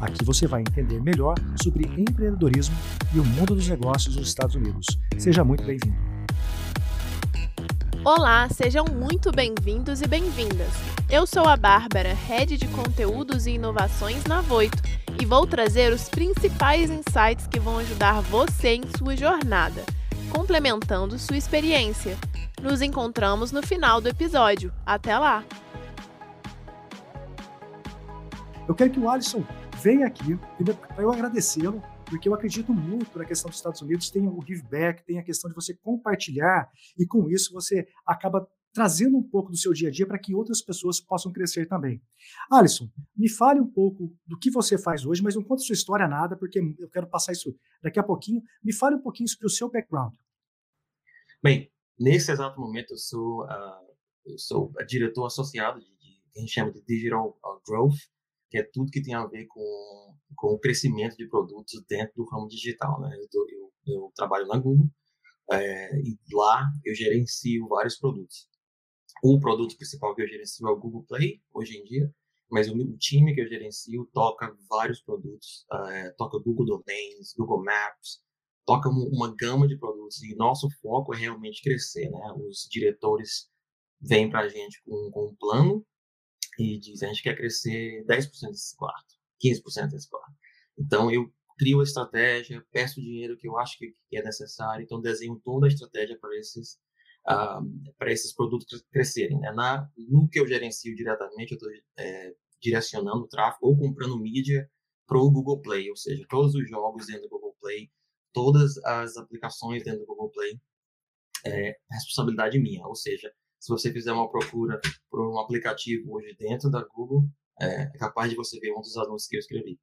Aqui você vai entender melhor sobre empreendedorismo e o mundo dos negócios nos Estados Unidos. Seja muito bem-vindo. Olá, sejam muito bem-vindos e bem-vindas. Eu sou a Bárbara, Head de Conteúdos e Inovações na Voito, e vou trazer os principais insights que vão ajudar você em sua jornada, complementando sua experiência. Nos encontramos no final do episódio. Até lá! Eu quero que o Alisson venha aqui para eu agradecê-lo, porque eu acredito muito na questão dos Estados Unidos, tem o give back, tem a questão de você compartilhar, e com isso você acaba trazendo um pouco do seu dia a dia para que outras pessoas possam crescer também. Alisson, me fale um pouco do que você faz hoje, mas não conta sua história nada, porque eu quero passar isso daqui a pouquinho. Me fale um pouquinho sobre o seu background. Bem, nesse exato momento eu sou, uh, eu sou diretor associado de, de, que chama de Digital Growth, que é tudo que tem a ver com, com o crescimento de produtos dentro do ramo digital. Né? Eu, eu, eu trabalho na Google é, e lá eu gerencio vários produtos. O produto principal que eu gerencio é o Google Play, hoje em dia, mas o, o time que eu gerencio toca vários produtos, é, toca Google Domains, Google Maps, toca uma gama de produtos e nosso foco é realmente crescer, né? Os diretores vêm para a gente com, com um plano e diz, a gente quer crescer 10% desse quarto, 15% desse quarto. Então, eu crio a estratégia, peço o dinheiro que eu acho que, é necessário, então desenho toda a estratégia para esses, uh, para esses produtos crescerem. Né? Na, no que eu gerencio diretamente, eu estou é, direcionando o tráfego ou comprando mídia para o Google Play, ou seja, todos os jogos dentro do Google Play, todas as aplicações dentro do Google Play, é responsabilidade minha, ou seja, se você fizer uma procura por um aplicativo hoje dentro da Google, é, é capaz de você ver um dos anúncios que eu escrevi.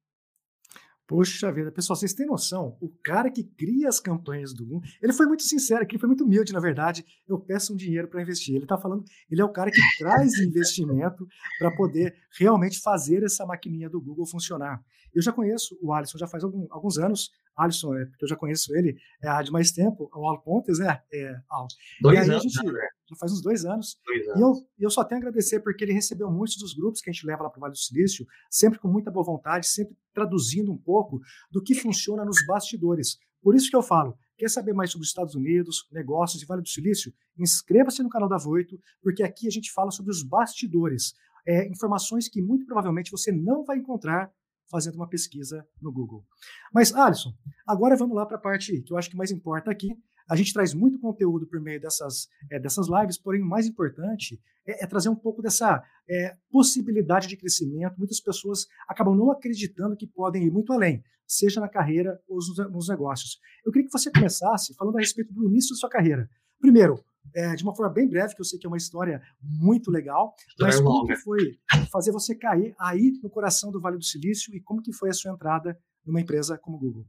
Poxa vida, pessoal, vocês têm noção? O cara que cria as campanhas do Google, ele foi muito sincero aqui, ele foi muito humilde, na verdade. Eu peço um dinheiro para investir. Ele está falando, ele é o cara que traz investimento para poder realmente fazer essa maquininha do Google funcionar. Eu já conheço o Alisson já faz algum, alguns anos. Alisson, é, porque eu já conheço ele é, há de mais tempo, o Al Pontes, né? É, Al. Dois anos, gente, né? já faz uns dois anos. Dois anos. E eu, eu só tenho a agradecer porque ele recebeu muitos dos grupos que a gente leva lá para o Vale do Silício, sempre com muita boa vontade, sempre traduzindo um pouco do que funciona nos bastidores. Por isso que eu falo, quer saber mais sobre os Estados Unidos, negócios e Vale do Silício? Inscreva-se no canal da Voito, porque aqui a gente fala sobre os bastidores. É, informações que muito provavelmente você não vai encontrar fazendo uma pesquisa no Google. Mas, Alisson, agora vamos lá para a parte que eu acho que mais importa aqui, a gente traz muito conteúdo por meio dessas, é, dessas lives, porém o mais importante é, é trazer um pouco dessa é, possibilidade de crescimento. Muitas pessoas acabam não acreditando que podem ir muito além, seja na carreira ou nos, nos negócios. Eu queria que você começasse falando a respeito do início da sua carreira. Primeiro, é, de uma forma bem breve, que eu sei que é uma história muito legal, mas como que foi fazer você cair aí no coração do Vale do Silício e como que foi a sua entrada numa empresa como o Google?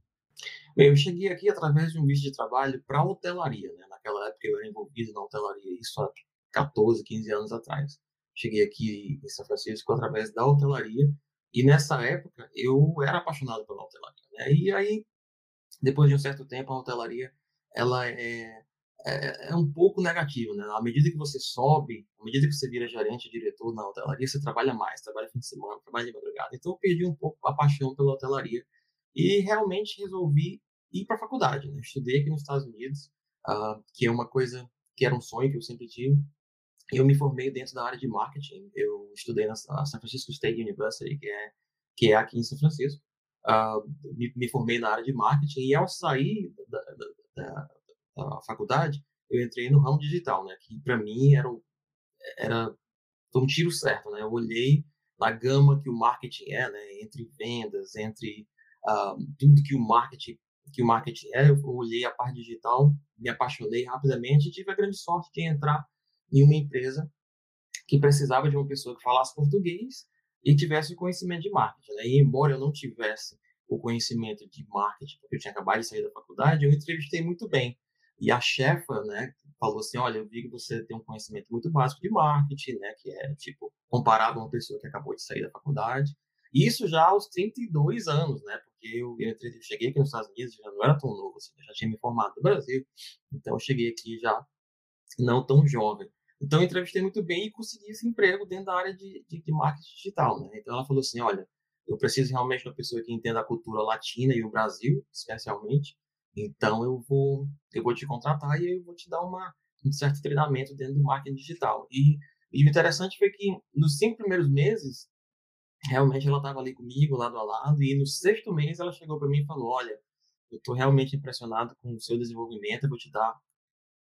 Bem, eu cheguei aqui através de um visto de trabalho para hotelaria, né? Naquela época eu era envolvido na hotelaria, isso há 14, 15 anos atrás. Cheguei aqui em São Francisco através da hotelaria e nessa época eu era apaixonado pela hotelaria, né? E aí, depois de um certo tempo, a hotelaria ela é, é, é um pouco negativa, né? À medida que você sobe, à medida que você vira gerente, diretor na hotelaria, você trabalha mais, trabalha fim de semana, trabalha de madrugada. Então eu perdi um pouco a paixão pela hotelaria e realmente resolvi ir para a faculdade. Né? Estudei aqui nos Estados Unidos, uh, que é uma coisa que era um sonho que eu sempre tive. Eu me formei dentro da área de marketing. Eu estudei na San Francisco State University, que é que é aqui em São Francisco. Uh, me, me, formei na área de marketing e ao sair da, da, da, da faculdade, eu entrei no ramo digital, né? Que para mim era, era foi um tiro certo, né? Eu olhei na gama que o marketing é, né? Entre vendas, entre uh, tudo que o marketing que o marketing é, eu olhei a parte digital, me apaixonei rapidamente e tive a grande sorte de entrar em uma empresa que precisava de uma pessoa que falasse português e tivesse conhecimento de marketing. Né? E embora eu não tivesse o conhecimento de marketing, porque eu tinha acabado de sair da faculdade, eu entrevistei muito bem. E a chefa, né, falou assim, olha, eu vi que você tem um conhecimento muito básico de marketing, né, que é, tipo, comparável a uma pessoa que acabou de sair da faculdade. Isso já aos 32 anos, né, porque eu, eu cheguei aqui nos Estados Unidos, já não era tão novo, assim, já tinha me formado no Brasil, então eu cheguei aqui já não tão jovem. Então eu entrevistei muito bem e consegui esse emprego dentro da área de, de, de marketing digital, né. Então ela falou assim, olha, eu preciso realmente de uma pessoa que entenda a cultura latina e o Brasil, especialmente, então eu vou, eu vou te contratar e eu vou te dar uma, um certo treinamento dentro do marketing digital. E, e o interessante foi que nos cinco primeiros meses, realmente ela estava ali comigo, lado a lado, e no sexto mês ela chegou para mim e falou: Olha, eu estou realmente impressionado com o seu desenvolvimento, eu vou te dar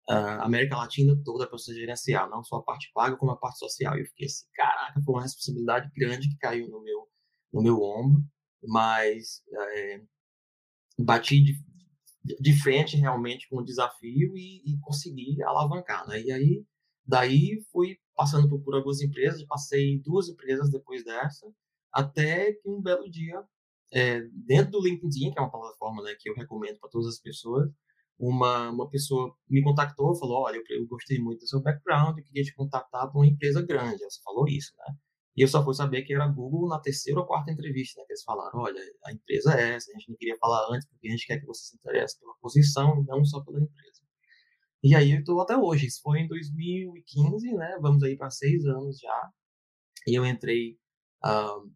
a América Latina toda para você gerenciar, não só a parte paga, como a parte social. E eu fiquei assim: caraca, foi uma responsabilidade grande que caiu no meu, no meu ombro, mas é, bati de, de frente realmente com o desafio e, e consegui alavancar, né? E aí, daí fui passando por, por algumas empresas, passei duas empresas depois dessa, até que um belo dia, é, dentro do LinkedIn, que é uma plataforma né, que eu recomendo para todas as pessoas, uma, uma pessoa me contactou falou, olha, eu, eu gostei muito do seu background, eu queria te contactar para uma empresa grande. Ela falou isso, né? E eu só fui saber que era Google na terceira ou quarta entrevista, né? Que eles falaram, olha, a empresa é essa, a gente não queria falar antes, porque a gente quer que você se interesse pela posição não só pela empresa. E aí eu estou até hoje, isso foi em 2015, né? Vamos aí para seis anos já. E eu entrei uh,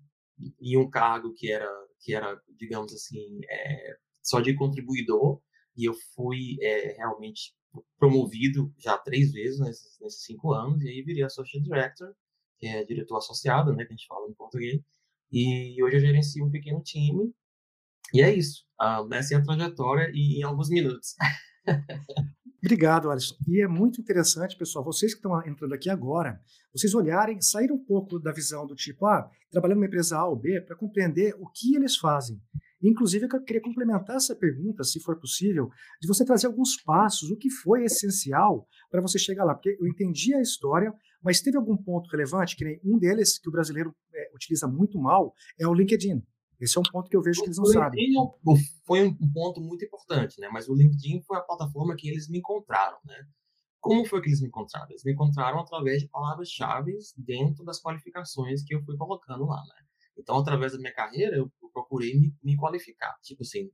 em um cargo que era, que era digamos assim, é, só de contribuidor, e eu fui é, realmente promovido já três vezes nesses, nesses cinco anos, e aí virei Associate Director, que é diretor associado, né, que a gente fala em português. E hoje eu gerencio um pequeno time. E é isso. Uh, essa é a trajetória e em alguns minutos. Obrigado, Alisson. E é muito interessante, pessoal, vocês que estão entrando aqui agora, vocês olharem, sair um pouco da visão do tipo, ah, trabalhando numa empresa A ou B, para compreender o que eles fazem. Inclusive, eu queria complementar essa pergunta, se for possível, de você trazer alguns passos, o que foi essencial para você chegar lá. Porque eu entendi a história, mas teve algum ponto relevante, que nem um deles que o brasileiro é, utiliza muito mal, é o LinkedIn. Esse é um ponto que eu vejo que eles não sabem. Foi um ponto muito importante, né? Mas o LinkedIn foi a plataforma que eles me encontraram, né? Como foi que eles me encontraram? Eles me encontraram através de palavras-chave dentro das qualificações que eu fui colocando lá, né? Então, através da minha carreira, eu procurei me, me qualificar. Tipo assim,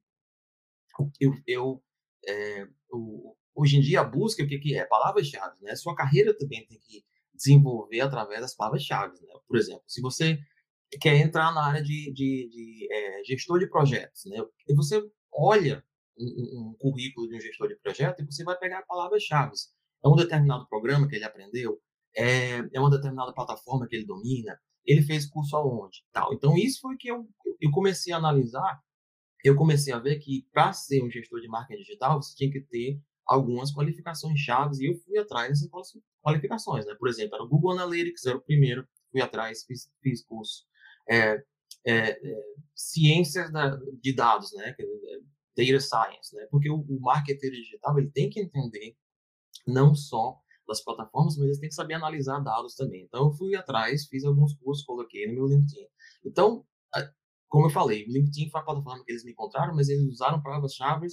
eu, eu, é, eu, hoje em dia a busca, o que, que é? Palavras-chave, né? Sua carreira também tem que desenvolver através das palavras-chave, né? Por exemplo, se você quer entrar na área de, de, de é, gestor de projetos, né? E você olha um, um, currículo de um gestor de projeto e você vai pegar palavras-chave. É um determinado programa que ele aprendeu, é, é uma determinada plataforma que ele domina, ele fez curso aonde, tal. Então isso foi que eu, eu comecei a analisar, eu comecei a ver que para ser um gestor de marketing digital você tinha que ter algumas qualificações chaves e eu fui atrás dessas qualificações, né? Por exemplo, era o Google Analytics, era o primeiro, fui atrás, fiz, fiz curso. É, é, é, ciências da, de dados, né? Data Science, né? Porque o, o marketer digital ele tem que entender não só das plataformas, mas ele tem que saber analisar dados também. Então, eu fui atrás, fiz alguns cursos, coloquei no meu LinkedIn. Então, como eu falei, o LinkedIn foi a plataforma que eles me encontraram, mas eles usaram palavras-chave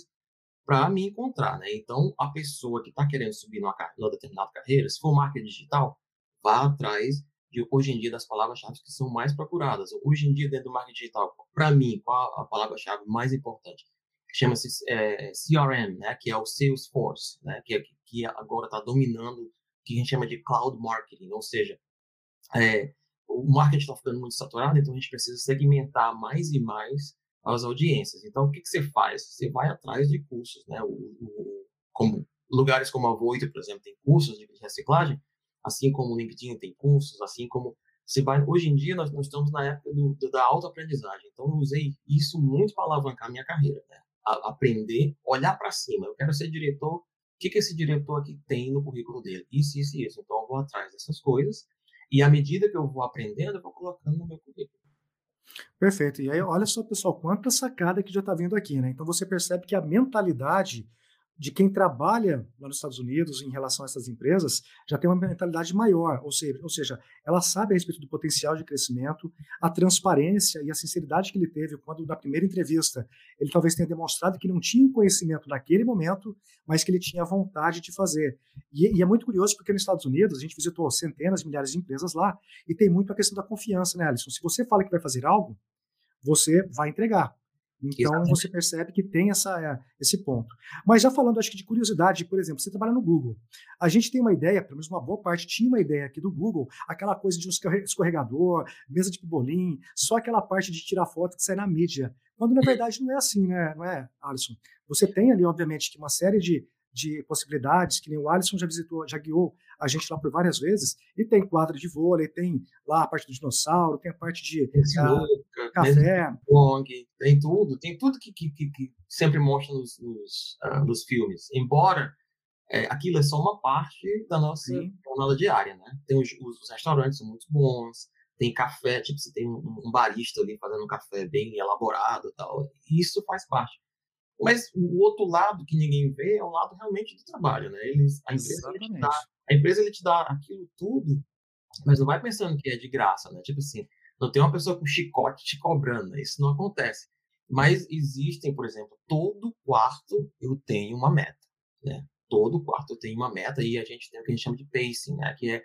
para me encontrar, né? Então, a pessoa que está querendo subir numa, numa determinada carreira, se for marketing digital, vá atrás de, hoje em dia, das palavras-chave que são mais procuradas. Hoje em dia, dentro do marketing digital, para mim, qual a palavra-chave mais importante? Chama-se é, CRM, né? Que é o Salesforce, né? Que, é, que agora está dominando o que a gente chama de cloud marketing, ou seja, é, o marketing está ficando muito saturado, então a gente precisa segmentar mais e mais as audiências. Então, o que, que você faz? Você vai atrás de cursos, né? O, o, como, lugares como a Voito, por exemplo, tem cursos de reciclagem, assim como o LinkedIn tem cursos, assim como você vai. Hoje em dia, nós, nós estamos na época do, do, da autoaprendizagem, então eu usei isso muito para alavancar minha carreira, né? A, aprender, olhar para cima. Eu quero ser diretor, o que, que esse diretor aqui tem no currículo dele? Isso, isso e isso. Então, eu vou atrás dessas coisas, e à medida que eu vou aprendendo, eu vou colocando no meu currículo. Perfeito. E aí, olha só, pessoal, quanta sacada que já está vindo aqui, né? Então você percebe que a mentalidade de quem trabalha lá nos Estados Unidos em relação a essas empresas já tem uma mentalidade maior, ou seja, ou seja, ela sabe a respeito do potencial de crescimento, a transparência e a sinceridade que ele teve quando na primeira entrevista ele talvez tenha demonstrado que não tinha o conhecimento naquele momento, mas que ele tinha vontade de fazer. E, e é muito curioso porque nos Estados Unidos a gente visitou centenas, milhares de empresas lá e tem muito a questão da confiança, né, Alisson? Se você fala que vai fazer algo, você vai entregar. Então Exatamente. você percebe que tem essa, é, esse ponto. Mas já falando, acho que de curiosidade, por exemplo, você trabalha no Google. A gente tem uma ideia, pelo menos uma boa parte tinha uma ideia aqui do Google, aquela coisa de um escorregador, mesa de pibolim, só aquela parte de tirar foto que sai na mídia. Quando na verdade não é assim, né? Não é, Alisson? Você tem ali, obviamente, que uma série de de possibilidades, que nem o Alisson já visitou, já guiou a gente lá por várias vezes, e tem quadro de vôlei, tem lá a parte do dinossauro, tem a parte de uh, café. Pong, tem tudo, tem tudo que, que, que, que sempre mostra nos, nos, uh, nos filmes. Embora é, aquilo é só uma parte da nossa Sim. jornada diária, né? Tem os, os, restaurantes são muito bons, tem café, tipo, você tem um, um barista ali fazendo um café bem elaborado e tal. Isso faz parte. Mas o outro lado que ninguém vê é o lado realmente do trabalho, né? Eles, a empresa dá, a empresa ele te dá aquilo tudo, mas não vai pensando que é de graça, né? Tipo assim, não tem uma pessoa com chicote te cobrando, né? isso não acontece. Mas existem, por exemplo, todo quarto eu tenho uma meta, né? Todo quarto eu tenho uma meta e a gente tem o que a gente chama de pacing, né? Que é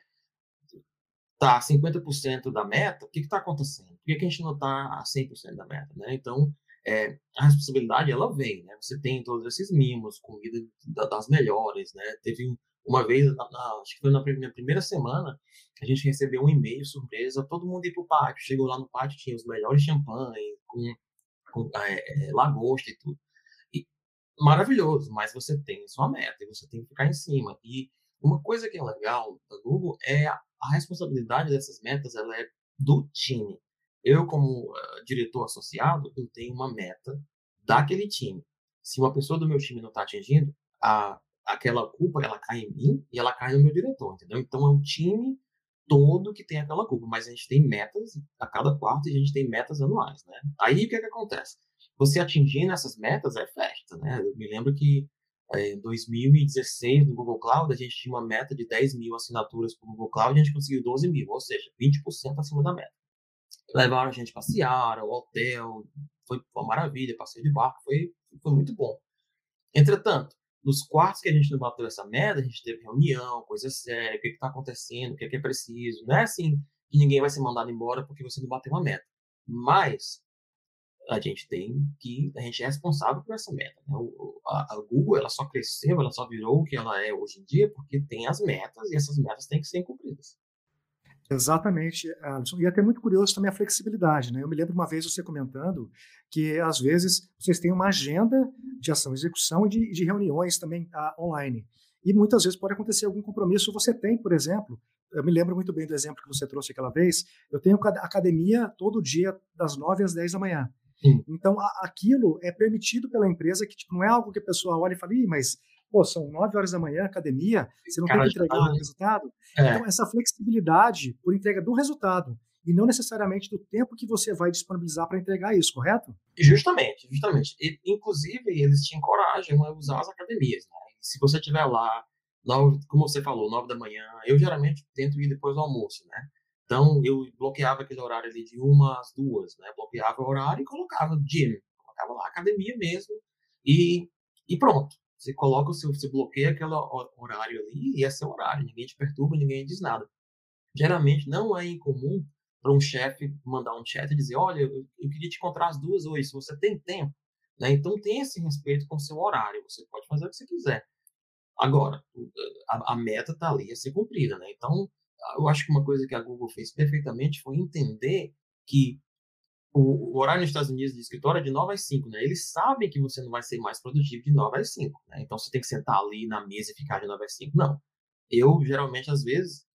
tá 50% da meta, o que está acontecendo? Por que, que a gente não está a 100% da meta, né? Então, é, a responsabilidade ela vem, né? Você tem todos esses mimos, comida das melhores, né? Teve uma vez, na, na, acho que foi na minha primeira semana, a gente recebeu um e-mail surpresa, todo mundo ia pro pátio. Chegou lá no pátio, tinha os melhores champanhe, com, com é, é, lagosta e tudo. E, maravilhoso, mas você tem sua meta e você tem que ficar em cima. E uma coisa que é legal da Google é a, a responsabilidade dessas metas, ela é do time. Eu, como uh, diretor associado, eu tenho uma meta daquele time. Se uma pessoa do meu time não está atingindo, a, aquela culpa ela cai em mim e ela cai no meu diretor, entendeu? Então é um time todo que tem aquela culpa, mas a gente tem metas a cada quarto e a gente tem metas anuais, né? Aí o que, é que acontece? Você atingindo essas metas é festa, né? Eu me lembro que eh, em 2016 no Google Cloud a gente tinha uma meta de 10 mil assinaturas para o Google Cloud e a gente conseguiu 12 mil, ou seja, 20% acima da meta levaram a gente passear, ao hotel, foi uma maravilha, passeio de barco, foi, foi muito bom. Entretanto, nos quartos que a gente não bateu essa meta, a gente teve reunião, coisa séria, o que está acontecendo, o que é, que é preciso. Não é assim que ninguém vai ser mandado embora porque você não bateu uma meta. Mas a gente tem que, a gente é responsável por essa meta. Né? A, a, Google ela só cresceu, ela só virou o que ela é hoje em dia porque tem as metas e essas metas têm que ser cumpridas. Exatamente, Alisson. E é até muito curioso também a flexibilidade. Né? Eu me lembro uma vez você comentando que, às vezes, vocês têm uma agenda de ação, execução e de, de reuniões também ah, online. E muitas vezes pode acontecer algum compromisso. Você tem, por exemplo, eu me lembro muito bem do exemplo que você trouxe aquela vez, eu tenho academia todo dia, das 9 às 10 da manhã. Sim. Então, a, aquilo é permitido pela empresa, que tipo, não é algo que a pessoa olha e fala, mas pô, são 9 horas da manhã, academia, você não Cara, tem que entregar o resultado. É. Então, essa flexibilidade por entrega do resultado e não necessariamente do tempo que você vai disponibilizar para entregar isso, correto? Justamente, justamente. E, inclusive, eles tinham coragem a usar as academias. Né? Se você estiver lá, como você falou, 9 da manhã, eu geralmente tento ir depois do almoço, né? Então, eu bloqueava aquele horário ali de uma às duas, né? Bloqueava o horário e colocava gym, colocava lá academia mesmo e, e pronto. Você coloca o seu, você bloqueia aquele horário ali e é seu horário. Ninguém te perturba, ninguém diz nada. Geralmente não é incomum para um chefe mandar um chat e dizer, olha, eu, eu, queria te encontrar às duas hoje, se você tem tempo. Né? Então tem esse respeito com o seu horário. Você pode fazer o que você quiser. Agora, a, a meta está ali a ser cumprida. Né? Então, eu acho que uma coisa que a Google fez perfeitamente foi entender que o, o, horário nos Estados Unidos de escritório é de 9 às 5, né? Eles sabem que você não vai ser mais produtivo de 9 às 5, né? Então você tem que sentar ali na mesa e ficar de 9 às 5. Não. Eu, geralmente, às vezes,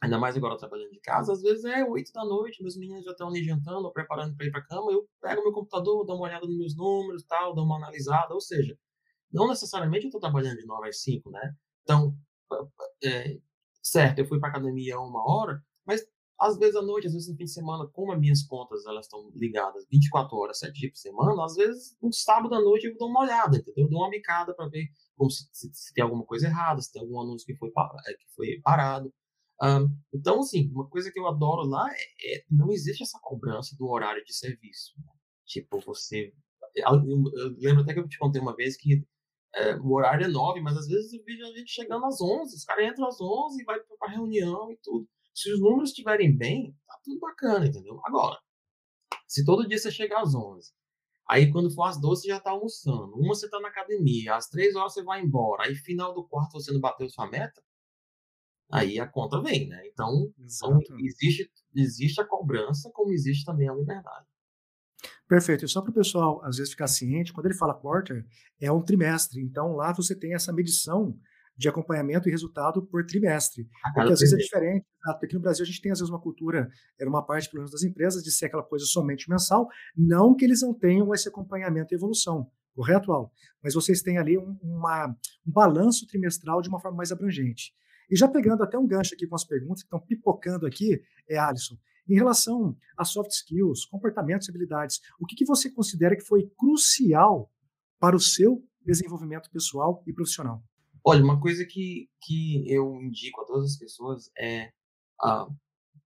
ainda mais agora trabalhando de casa, às vezes é 8 da noite, meus meninos já estão ali jantando, preparando para ir para cama, eu pego meu computador, dou uma olhada nos meus números, tal, dou uma analisada, ou seja, não necessariamente eu estou trabalhando de 9 às 5, né? Então, é, certo, eu fui para academia uma hora, mas às vezes à noite, às vezes no fim de semana, como as minhas contas elas estão ligadas 24 horas, 7 dias por semana, às vezes um sábado à noite eu dou uma olhada, entendeu? Eu dou uma bicada para ver como se, se, se, tem alguma coisa errada, se tem algum anúncio que foi, é, que foi parado. Um, então, assim, uma coisa que eu adoro lá é, é não existe essa cobrança do horário de serviço. Né? Tipo, você. Eu, eu, lembro até que eu te contei uma vez que é, o horário é 9, mas às vezes eu vejo a gente chegando às 11, os caras entram às 11 e vai para reunião e tudo. Se os números estiverem bem, tá tudo bacana, entendeu? Agora, se todo dia você chegar às 11, aí quando for às 12 você já tá almoçando, uma você tá na academia, às 3 horas você vai embora, aí final do quarto você não bateu sua meta, aí a conta vem, né? Então, então existe, existe a cobrança, como existe também a liberdade. Perfeito. E só para o pessoal, às vezes, ficar ciente, quando ele fala quarter, é um trimestre. Então, lá você tem essa medição de acompanhamento e resultado por trimestre. Porque às vezes é diferente, porque aqui no Brasil a gente tem às vezes uma cultura, era uma parte pelo menos das empresas, de ser aquela coisa somente mensal, não que eles não tenham esse acompanhamento e evolução, correto, Al? Mas vocês têm ali um, uma, um balanço trimestral de uma forma mais abrangente. E já pegando até um gancho aqui com as perguntas que estão pipocando aqui, é Alisson, em relação a soft skills, comportamentos e habilidades, o que, que você considera que foi crucial para o seu desenvolvimento pessoal e profissional? Olha, uma coisa que, que eu indico a todas as pessoas é: uh,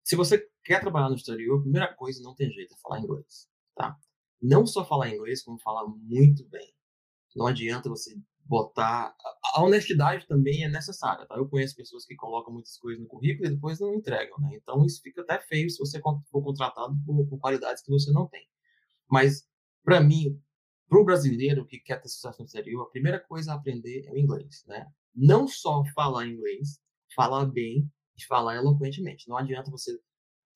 se você quer trabalhar no exterior, a primeira coisa não tem jeito é falar inglês, tá? Não só falar inglês, como falar muito bem. Não adianta você botar. A honestidade também é necessária, tá? Eu conheço pessoas que colocam muitas coisas no currículo e depois não entregam, né? Então isso fica até feio se você for contratado por, por qualidades que você não tem. Mas, para mim, para o brasileiro que quer ter sucesso no exterior, a primeira coisa a aprender é o inglês, né? Não só falar inglês, falar bem e falar eloquentemente. Não adianta você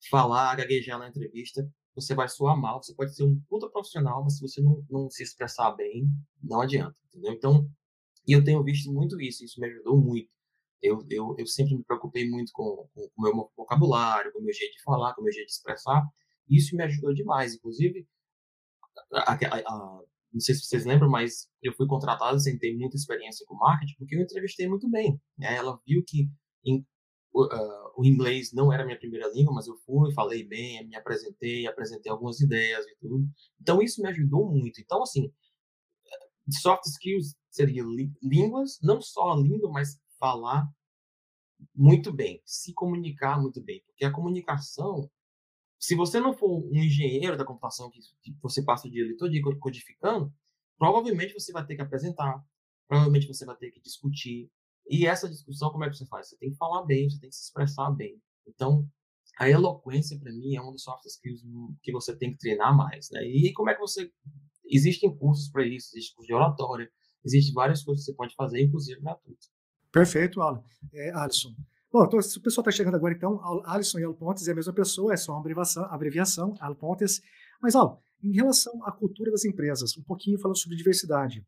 falar, gaguejar na entrevista, você vai soar mal. Você pode ser um puta profissional, mas se você não, não se expressar bem, não adianta, entendeu? Então, e eu tenho visto muito isso, isso me ajudou muito. Eu, eu, eu sempre me preocupei muito com, o meu vocabulário, com o meu jeito de falar, com o meu jeito de expressar. Isso me ajudou demais. Inclusive, a, a, a, não sei se vocês lembram, mas eu fui contratado sem ter muita experiência com marketing, porque eu entrevistei muito bem. Né? Ela viu que em, uh, o inglês não era minha primeira língua, mas eu fui, falei bem, me apresentei, apresentei algumas ideias e tudo. Então, isso me ajudou muito. Então, assim, soft skills seria línguas, não só a língua, mas falar muito bem, se comunicar muito bem, porque a comunicação se você não for um engenheiro da computação que, você passa o dia todo dia codificando, provavelmente você vai ter que apresentar, provavelmente você vai ter que discutir. E essa discussão, como é que você faz? Você tem que falar bem, você tem que se expressar bem. Então, a eloquência, para mim, é um dos soft skills que você tem que treinar mais. Né? E como é que você. Existem cursos para isso, existe curso de oratória, existem várias coisas que você pode fazer, inclusive gratuito. Perfeito, Alan. É, Alisson. Bom, então, se o pessoal está chegando agora, então, Alisson e Alpontes é a mesma pessoa, é só uma abreviação, abreviação Alpontes. Mas, ó, em relação à cultura das empresas, um pouquinho falando sobre diversidade.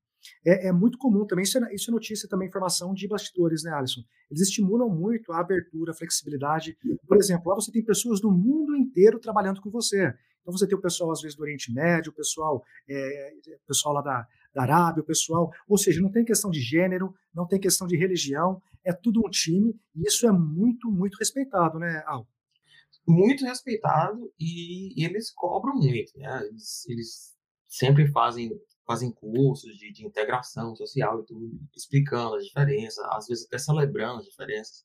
É, é muito comum também, isso é, isso é, notícia também, informação de bastidores, né, Alisson? Eles estimulam muito a abertura, a flexibilidade. Por exemplo, lá você tem pessoas do mundo inteiro trabalhando com você. Então você tem o pessoal, às vezes, do Oriente Médio, o pessoal, é, pessoal lá da, da Arábia, o pessoal. Ou seja, não tem questão de gênero, não tem questão de religião, é tudo um time, e isso é muito, muito respeitado, né, Al? Muito respeitado e, e eles cobram muito, né? Eles, eles sempre fazem fazem cursos de, de, integração social e tudo, explicando as diferenças, às vezes até celebrando as diferenças.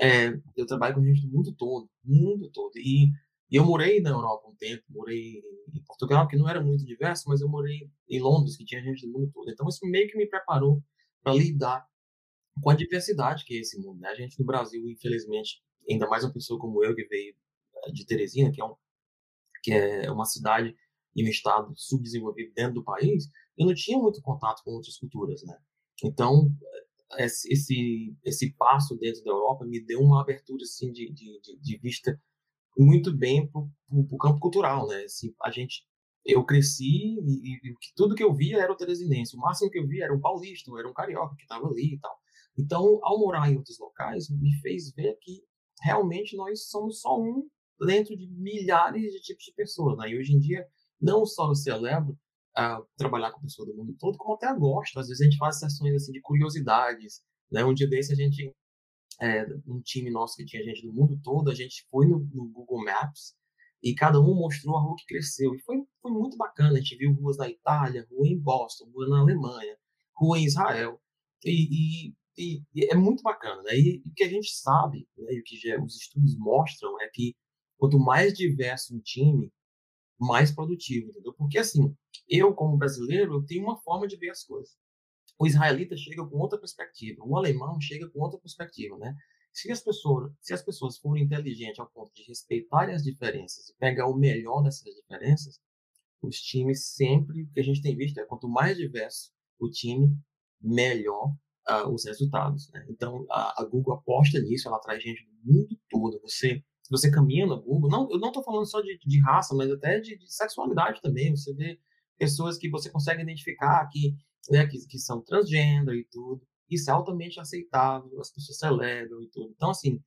É, eu trabalho com gente do mundo todo, mundo todo. E, e, eu morei na Europa um tempo, morei em Portugal, que não era muito diverso, mas eu morei em Londres, que tinha gente do mundo todo. Então isso meio que me preparou para lidar com a diversidade que é esse mundo. Né? A gente no Brasil, infelizmente, ainda mais uma pessoa como eu que veio eh, de Teresina, que é, um, que é uma cidade e um estado subdesenvolvido dentro do país, eu não tinha muito contato com outras culturas, né? Então, eh, esse esse passo dentro da Europa me deu uma abertura assim de, de, de vista muito bem para o campo cultural, né? Assim, a gente eu cresci e, e, tudo que eu via era o teresinense. O máximo que eu via era um paulista, era um carioca que estava ali e tal. Então, ao morar em outros locais, me fez ver que realmente nós somos só um dentro de milhares de tipos de pessoas. Né? E hoje em dia, não só eu celebro uh, trabalhar com pessoas do mundo todo, como até gosto. Às vezes a gente faz sessões assim, de curiosidades. Né? Um dia desse a gente é, um time nosso que tinha gente do mundo todo, a gente foi no, no, Google Maps e cada um mostrou a rua que cresceu. E foi, foi muito bacana. A gente viu ruas na Itália, rua em Boston, rua na Alemanha, rua em Israel. E, e, e é muito bacana. Né? E, o que a gente sabe, né, e o que já, os estudos mostram, é que quanto mais diverso um time, mais produtivo, entendeu? Porque assim, eu como brasileiro, eu tenho uma forma de ver as coisas o israelita chega com outra perspectiva, o alemão chega com outra perspectiva, né? Se as pessoas, se as pessoas forem inteligentes ao ponto de respeitarem as diferenças e pegar o melhor dessas diferenças, os times sempre, o que a gente tem visto é quanto mais diverso o time, melhor uh, os resultados. Né? Então, a, a, Google aposta nisso, ela traz gente do mundo todo. Você, você caminha no Google, não, eu não estou falando só de, de, raça, mas até de, de sexualidade também. Você vê pessoas que você consegue identificar que né, que, que são transgênero e tudo. Isso é altamente aceitável, as pessoas celebram e tudo. Então, assim,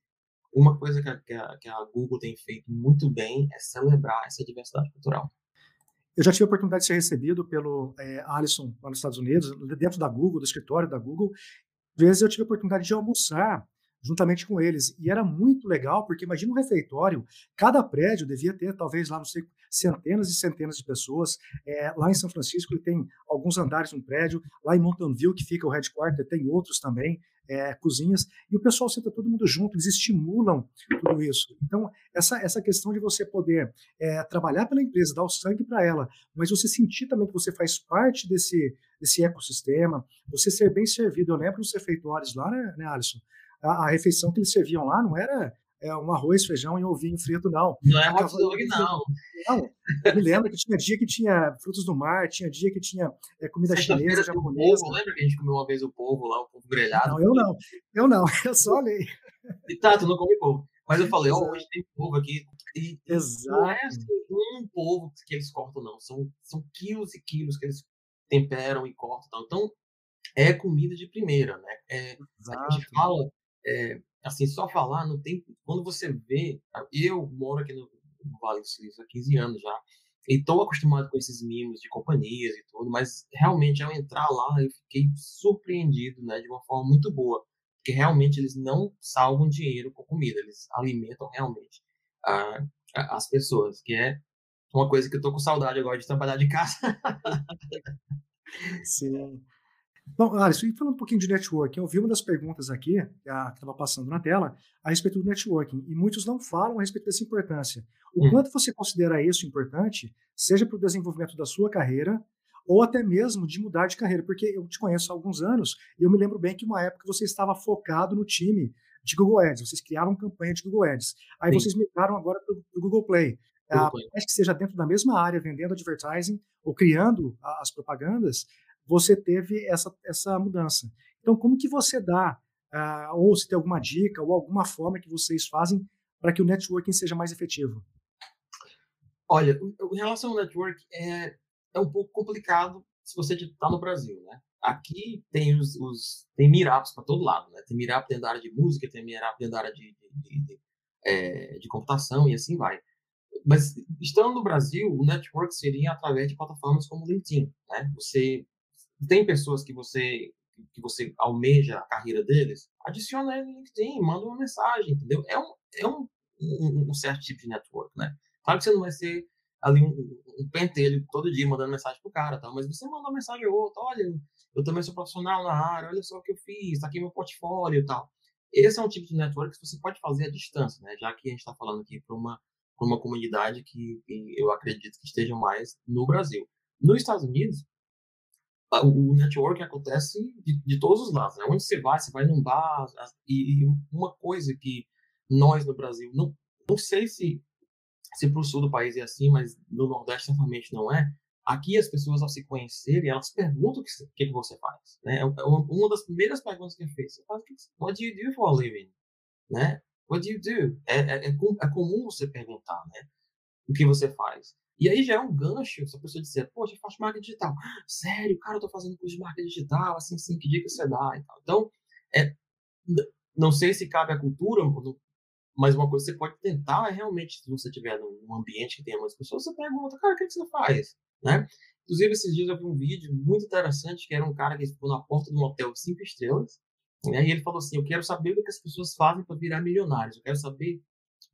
uma coisa que a, que a Google tem feito muito bem é celebrar essa diversidade cultural. Eu já tive a oportunidade de ser recebido pelo é, Alisson lá nos Estados Unidos, dentro da Google, do escritório da Google. Às vezes eu tive a oportunidade de almoçar juntamente com eles. E era muito legal, porque imagina um refeitório, cada prédio devia ter, talvez lá, não sei, centenas e centenas de pessoas. É, lá em São Francisco ele tem alguns andares no prédio, lá em Mountain View, que fica o headquarter, tem outros também, é, cozinhas, e o pessoal senta todo mundo junto, eles estimulam tudo isso. Então, essa, essa questão de você poder é, trabalhar pela empresa, dar o sangue para ela, mas você sentir também que você faz parte desse, desse ecossistema, você ser bem servido. Eu lembro dos refeitórios lá, né, né Alisson? a, a refeição que eles serviam lá não era é, um arroz, feijão e ovinho frito, não. Não é hot dog, não. Não, eu me lembro que tinha dia que tinha frutos do mar, tinha dia que tinha é, comida chinesa, japonesa. Povo, lembra que a gente comeu uma vez o povo lá, o povo grelhado? Não, eu não. Eu não, eu só olhei. E tá, tu não come povo. Mas eu falei, ó, oh, hoje tem povo aqui. E, Exato. Não é assim, um povo que eles cortam, não. São, são quilos e quilos que eles temperam e cortam. Então, é comida de primeira, né? É, a gente fala é, assim, só falar, não tem. Quando você vê. Eu moro aqui no, no Vale do Silício há 15 anos já. E estou acostumado com esses mimos de companhias e tudo, mas realmente ao entrar lá eu fiquei surpreendido, né, de uma forma muito boa, porque realmente eles não salvam dinheiro com comida, eles alimentam realmente as pessoas, que é uma coisa que eu tô com saudade agora de trabalhar de casa. Sim. Bom, Alisson, e falando um pouquinho de networking, eu vi uma das perguntas aqui, que estava passando na tela, a respeito do networking, e muitos não falam a respeito dessa importância. O hum. quanto você considera isso importante, seja para o desenvolvimento da sua carreira, ou até mesmo de mudar de carreira, porque eu te conheço há alguns anos, e eu me lembro bem que uma época você estava focado no time de Google Ads, vocês criaram campanha de Google Ads. Aí Sim. vocês migraram agora para o Google Play. Ah, que seja dentro da mesma área, vendendo advertising ou criando as propagandas, você teve essa, essa mudança. Então, como que você dá, uh, ou se tem alguma dica, ou alguma forma que vocês fazem para que o networking seja mais efetivo? Olha, em relação ao network, é, é um pouco complicado se você está no Brasil, né? Aqui tem os, os tem meetups para todo lado, né? Tem meetup dentro da área de música, tem meetup dentro da área de, de, de, é, de computação e assim vai. Mas estando no Brasil, o network seria através de plataformas como o LinkedIn, né? Você tem pessoas que você que você almeja a carreira deles, adiciona ele no LinkedIn, manda uma mensagem, entendeu? É um, é um, um, um certo tipo de network, né? Claro que você não vai ser ali um, um pentelho todo dia mandando mensagem pro cara, tá? mas você manda uma mensagem ou outra, olha, eu também sou profissional na área, olha só o que eu fiz, tá aqui meu portfólio e tal. Esse é um tipo de network que você pode fazer à distância, né? Já que a gente está falando aqui para uma, uma comunidade que, que eu acredito que esteja mais no Brasil. Nos Estados Unidos, o network acontece de, de, todos os lados. Né? Onde você vai, você vai num bar. E, e, uma coisa que nós no Brasil, não, não sei se, se para o sul do país é assim, mas no Nordeste certamente não é. Aqui as pessoas, ao se conhecerem, elas perguntam o que, que, você faz. Né? É, é uma das primeiras perguntas que é feita. Você faz, what do you do for a living? Né? What do you do? É, é, é, é comum você perguntar né? o que você faz. E aí já é um gancho se a pessoa disser, poxa, eu faço marketing digital. Sério, cara, eu tô fazendo curso de marketing digital, assim, sim, que dica você dá e tal. Então, é, não sei se cabe à cultura, mas uma coisa que você pode tentar é realmente, se você estiver num ambiente que tenha muitas pessoas, você pergunta, cara, o que, é que você faz? Né? Inclusive, esses dias eu vi um vídeo muito interessante, que era um cara que ficou na porta de um hotel cinco estrelas, E aí ele falou assim, eu quero saber o que as pessoas fazem para virar milionários, eu quero saber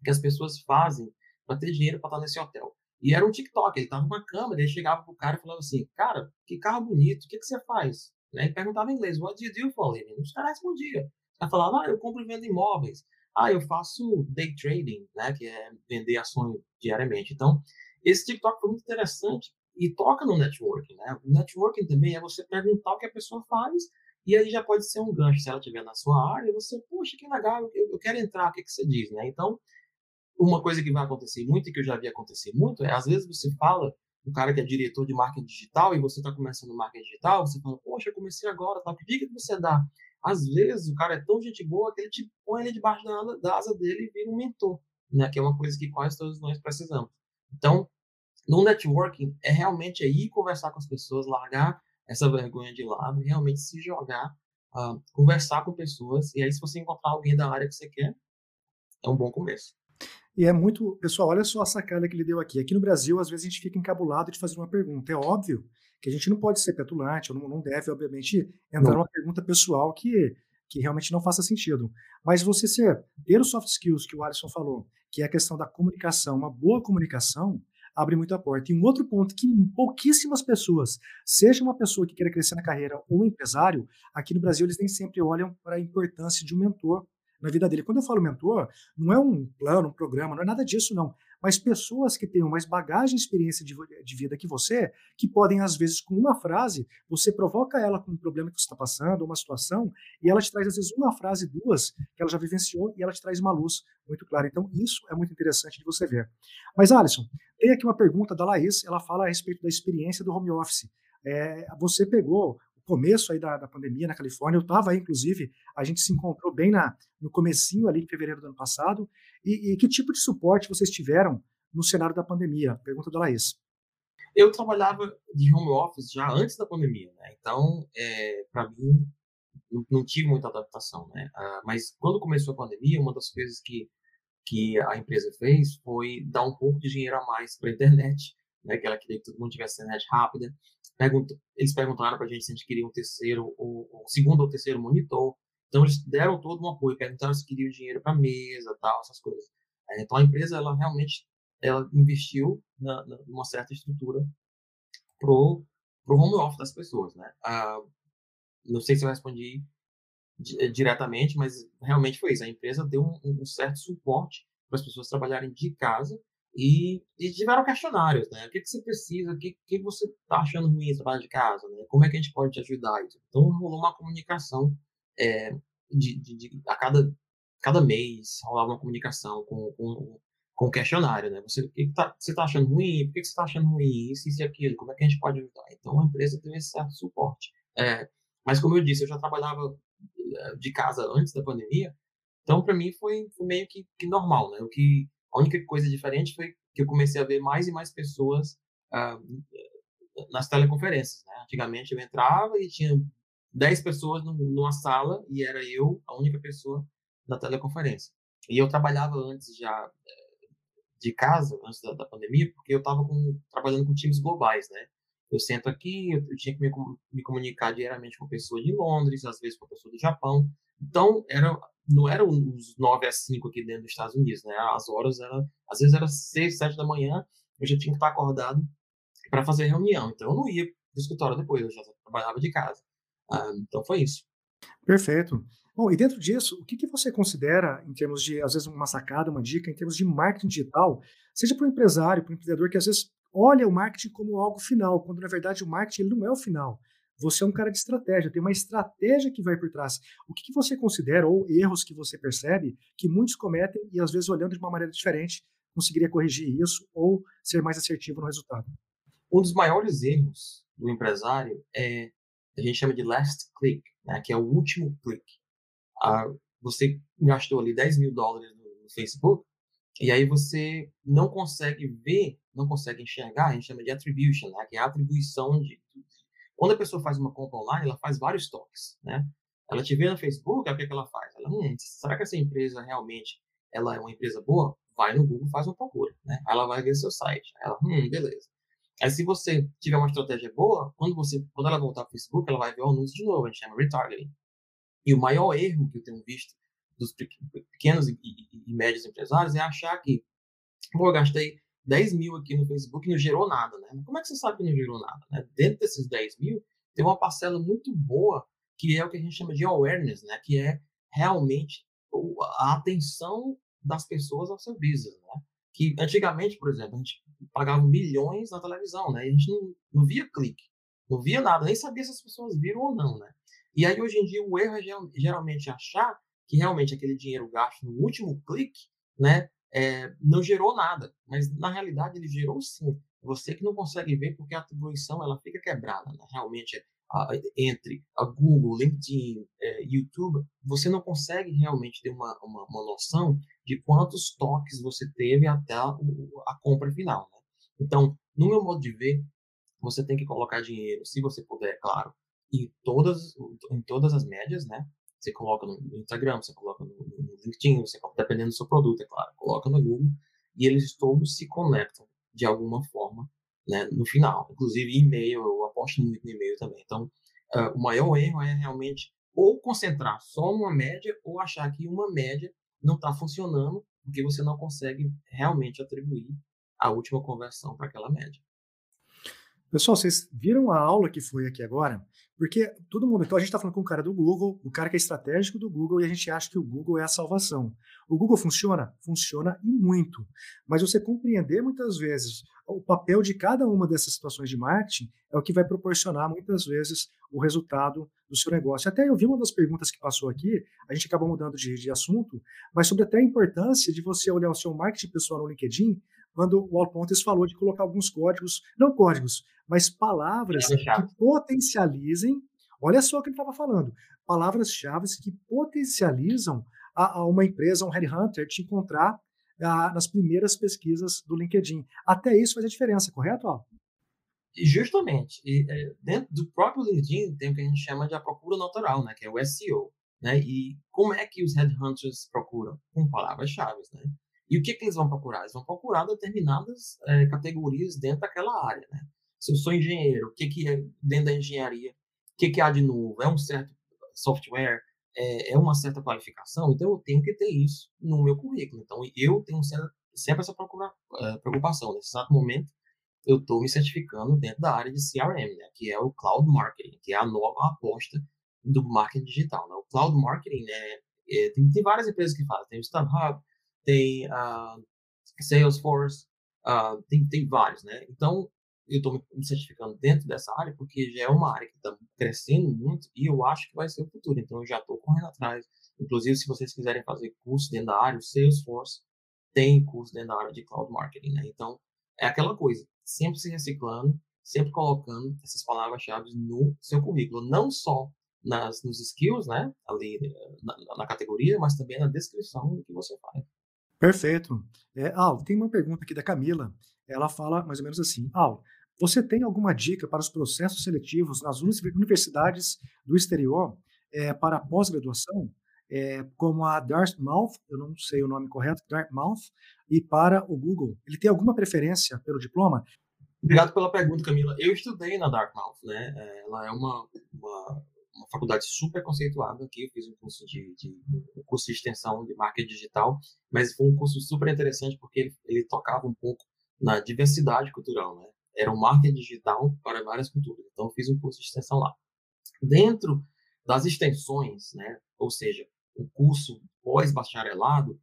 o que as pessoas fazem para ter dinheiro para estar nesse hotel. E era um TikTok, ele tava com uma câmera, ele chegava pro cara e falava assim, cara, que carro bonito, o que, que você faz? Né? Ele perguntava em inglês, what do you do for a living? Os caras respondiam. Ela falava, ah, eu compro e vendo imóveis. Ah, eu faço day trading, né? Que é vender ações diariamente. Então, esse TikTok foi muito interessante e toca no networking, né? O networking também é você perguntar o que a pessoa faz e aí já pode ser um gancho. Se ela estiver na sua área, você, poxa, que legal, eu, eu quero entrar, o que, que você diz, né? Então, uma coisa que vai acontecer muito e que eu já vi acontecer muito é, às vezes você fala, o cara que é diretor de marketing digital e você está começando marketing digital, você fala, poxa, comecei agora, tá? que dica que você dá? Às vezes o cara é tão gente boa que ele te põe ele debaixo da, da asa dele e vira um mentor, né? Que é uma coisa que quase todos nós precisamos. Então, no networking, é realmente aí conversar com as pessoas, largar essa vergonha de lado, realmente se jogar, uh, conversar com pessoas, e aí se você encontrar alguém da área que você quer, é um bom começo. E é muito. Pessoal, olha só a sacada que ele deu aqui. Aqui no Brasil, às vezes a gente fica encabulado de fazer uma pergunta. É óbvio que a gente não pode ser petulante, ou não, não deve, obviamente, entrar não. numa pergunta pessoal que, que realmente não faça sentido. Mas você ser, ter os soft skills que o Alisson falou, que é a questão da comunicação, uma boa comunicação, abre muita porta. E um outro ponto que pouquíssimas pessoas, seja uma pessoa que queira crescer na carreira ou um empresário, aqui no Brasil eles nem sempre olham para a importância de um mentor na vida dele. Quando eu falo mentor, não é um plano, um programa, não é nada disso, não. Mas pessoas que tenham mais bagagem e experiência de, de vida que você, que podem, às vezes, com uma frase, você provoca ela com um problema que você está passando, uma situação, e ela te traz, às vezes, uma frase, duas, que ela já vivenciou, e ela te traz uma luz muito clara. Então, isso é muito interessante de você ver. Mas, Alisson, tem aqui uma pergunta da Laís, ela fala a respeito da experiência do home office. É, você pegou começo aí da, da pandemia na Califórnia. Eu estava inclusive, a gente se encontrou bem na, no comecinho ali de fevereiro do ano passado. E, e, que tipo de suporte vocês tiveram no cenário da pandemia? Pergunta da Laís. Eu trabalhava de home office já antes da pandemia, né? Então, é, para mim, não, não, tive muita adaptação, né? Ah, mas quando começou a pandemia, uma das coisas que que a empresa fez foi dar um pouco de dinheiro a mais para a internet, né? Que ela queria que todo mundo tivesse internet rápida eles perguntaram para a gente se a gente queria um terceiro, ou, um segundo ou terceiro monitor. Então, eles deram todo um apoio, perguntaram se queria o dinheiro para mesa, tal, essas coisas. Então, a empresa, ela realmente ela investiu na, na, numa certa estrutura pro, pro home office das pessoas, né? Ah, não sei se eu respondi diretamente, mas realmente foi isso. A empresa deu um, um certo suporte para as pessoas trabalharem de casa e, e tiveram questionários, né? O que, que você precisa, o que, que você está achando ruim no trabalho de casa, né? Como é que a gente pode te ajudar? Então, rolou uma comunicação é, de, de, de, a cada, cada mês, rolava uma comunicação com, com, com o questionário, né? Você, o que, que tá, você está achando ruim? Por que, que você está achando ruim? Isso, isso e aquilo. Como é que a gente pode ajudar? Então, a empresa teve esse certo suporte. É, mas, como eu disse, eu já trabalhava é, de casa antes da pandemia, então, para mim, foi, foi meio que, que normal, né? O que a única coisa diferente foi que eu comecei a ver mais e mais pessoas uh, nas teleconferências. Né? Antigamente eu entrava e tinha 10 pessoas numa sala e era eu a única pessoa na teleconferência. E eu trabalhava antes já eh, de casa, antes da, da pandemia, porque eu estava trabalhando com times globais, né? Eu sento aqui, eu, eu tinha que me, me, comunicar diariamente com pessoas de Londres, às vezes com pessoas do Japão. Então, era não eram os 9 a 5 aqui dentro dos Estados Unidos, né? As horas era, às vezes era 6, 7 da manhã, eu já tinha que estar acordado para fazer reunião. Então eu não ia para o escritório depois, eu já trabalhava de casa. Ah, então foi isso. Perfeito. Bom, e dentro disso, o que, que você considera, em termos de, às vezes, uma sacada, uma dica, em termos de marketing digital, seja para o empresário, para o empreendedor, que às vezes olha o marketing como algo final, quando na verdade o marketing ele não é o final. Você é um cara de estratégia, tem uma estratégia que vai por trás. O que, que você considera, ou erros que você percebe, que muitos cometem e às vezes olhando de uma maneira diferente, conseguiria corrigir isso ou ser mais assertivo no resultado? Um dos maiores erros do empresário é, a gente chama de last click, né, que é o último clique. Ah, você gastou ali 10 mil dólares no Facebook, e aí você não consegue ver, não consegue enxergar, a gente chama de attribution, né, que é a atribuição de, quando a pessoa faz uma compra online, ela faz vários toques, né? Ela te vê no Facebook, o que, é que ela faz? Ela, hum, será que essa empresa realmente ela é uma empresa boa? Vai no Google, faz uma procura, né? Ela vai ver seu site. Ela, hum, beleza. Aí, se você tiver uma estratégia boa, quando você, quando ela voltar para o Facebook, ela vai ver o anúncio de novo. A gente chama retargeting. E o maior erro que eu tenho visto dos pequenos e, e, e médios empresários é achar que, pô, eu gastei 10 mil aqui no Facebook não gerou nada, né? Como é que você sabe que não gerou nada? Né? Dentro desses 10 mil, tem uma parcela muito boa que é o que a gente chama de awareness, né? Que é realmente a atenção das pessoas ao seu business, né? Que antigamente, por exemplo, a gente pagava milhões na televisão, né? E a gente não, não via clique, não via nada, nem sabia se as pessoas viram ou não, né? E aí, hoje em dia, o erro é geralmente achar que realmente aquele dinheiro gasto no último clique, né, é, não gerou nada. Mas, na realidade, ele gerou sim. Você que não consegue ver porque a atribuição ela fica quebrada, né? Realmente, a, entre a Google, LinkedIn, é, YouTube, você não consegue realmente ter uma, uma, uma, noção de quantos toques você teve até a, a compra final, né? Então, no meu modo de ver, você tem que colocar dinheiro, se você puder, claro, em todas, em todas as médias, né? Você coloca no Instagram, você coloca no, LinkedIn, você dependendo do seu produto, é claro, coloca no Google e eles todos se conectam de alguma forma, né? No final, inclusive e-mail, eu aposto muito no e-mail também. Então, uh, o maior erro é realmente ou concentrar só numa média ou achar que uma média não está funcionando porque você não consegue realmente atribuir a última conversão para aquela média. Pessoal, vocês viram a aula que foi aqui agora? Porque todo mundo, então a gente está falando com o cara do Google, o cara que é estratégico do Google, e a gente acha que o Google é a salvação. O Google funciona? Funciona e muito. Mas você compreender muitas vezes o papel de cada uma dessas situações de marketing é o que vai proporcionar muitas vezes o resultado do seu negócio. Até eu vi uma das perguntas que passou aqui, a gente acabou mudando de, de assunto, mas sobre até a importância de você olhar o seu marketing pessoal no LinkedIn quando o Walt Pontes falou de colocar alguns códigos, não códigos, mas palavras que potencializem. Olha só o que ele estava falando. Palavras-chave que potencializam a, a, uma empresa, um headhunter, te encontrar a, nas primeiras pesquisas do LinkedIn. Até isso faz a diferença, correto, Al? Justamente. E, é, dentro do próprio LinkedIn tem o que a gente chama de a procura natural, né, que é o SEO. Né? E como é que os headhunters procuram? Com palavras-chave. Né? E o que, que eles vão procurar? Eles vão procurar determinadas é, categorias dentro daquela área. Né? Se eu sou engenheiro, o que, que é dentro da engenharia? O que, que há de novo? É um certo software? É, é uma certa qualificação? Então, eu tenho que ter isso no meu currículo. Então, eu tenho sempre essa procura, é, preocupação. Nesse exato momento, eu estou me certificando dentro da área de CRM, né? que é o Cloud Marketing, que é a nova aposta do marketing digital. Né? O Cloud Marketing, né, é, tem, tem várias empresas que fazem. Tem o StubHub, tem uh, Salesforce, uh, tem, tem vários, né? Então, eu estou me certificando dentro dessa área porque já é uma área que está crescendo muito e eu acho que vai ser o futuro. Então, eu já estou correndo atrás. Inclusive, se vocês quiserem fazer curso dentro da área, o Salesforce tem curso dentro da área de Cloud Marketing, né? Então, é aquela coisa, sempre se reciclando, sempre colocando essas palavras-chave no seu currículo, não só nas, nos skills, né, ali eh, na, na, categoria, mas também na descrição do que você faz. Perfeito. É, Al, tem uma pergunta aqui da Camila. Ela fala mais ou menos assim: Al, você tem alguma dica para os processos seletivos nas universidades do exterior é, para pós-graduação, é, como a Dartmouth, eu não sei o nome correto, Dartmouth, e para o Google? Ele tem alguma preferência pelo diploma? Obrigado pela pergunta, Camila. Eu estudei na Dartmouth, né? É, ela é uma, uma uma faculdade super conceituada aqui, eu fiz um curso de, de um curso de extensão de marketing digital, mas foi um curso super interessante porque ele, ele tocava um pouco na diversidade cultural, né? Era um marketing digital para várias culturas. Então eu fiz um curso de extensão lá. Dentro das extensões, né? Ou seja, o curso pós-bacharelado,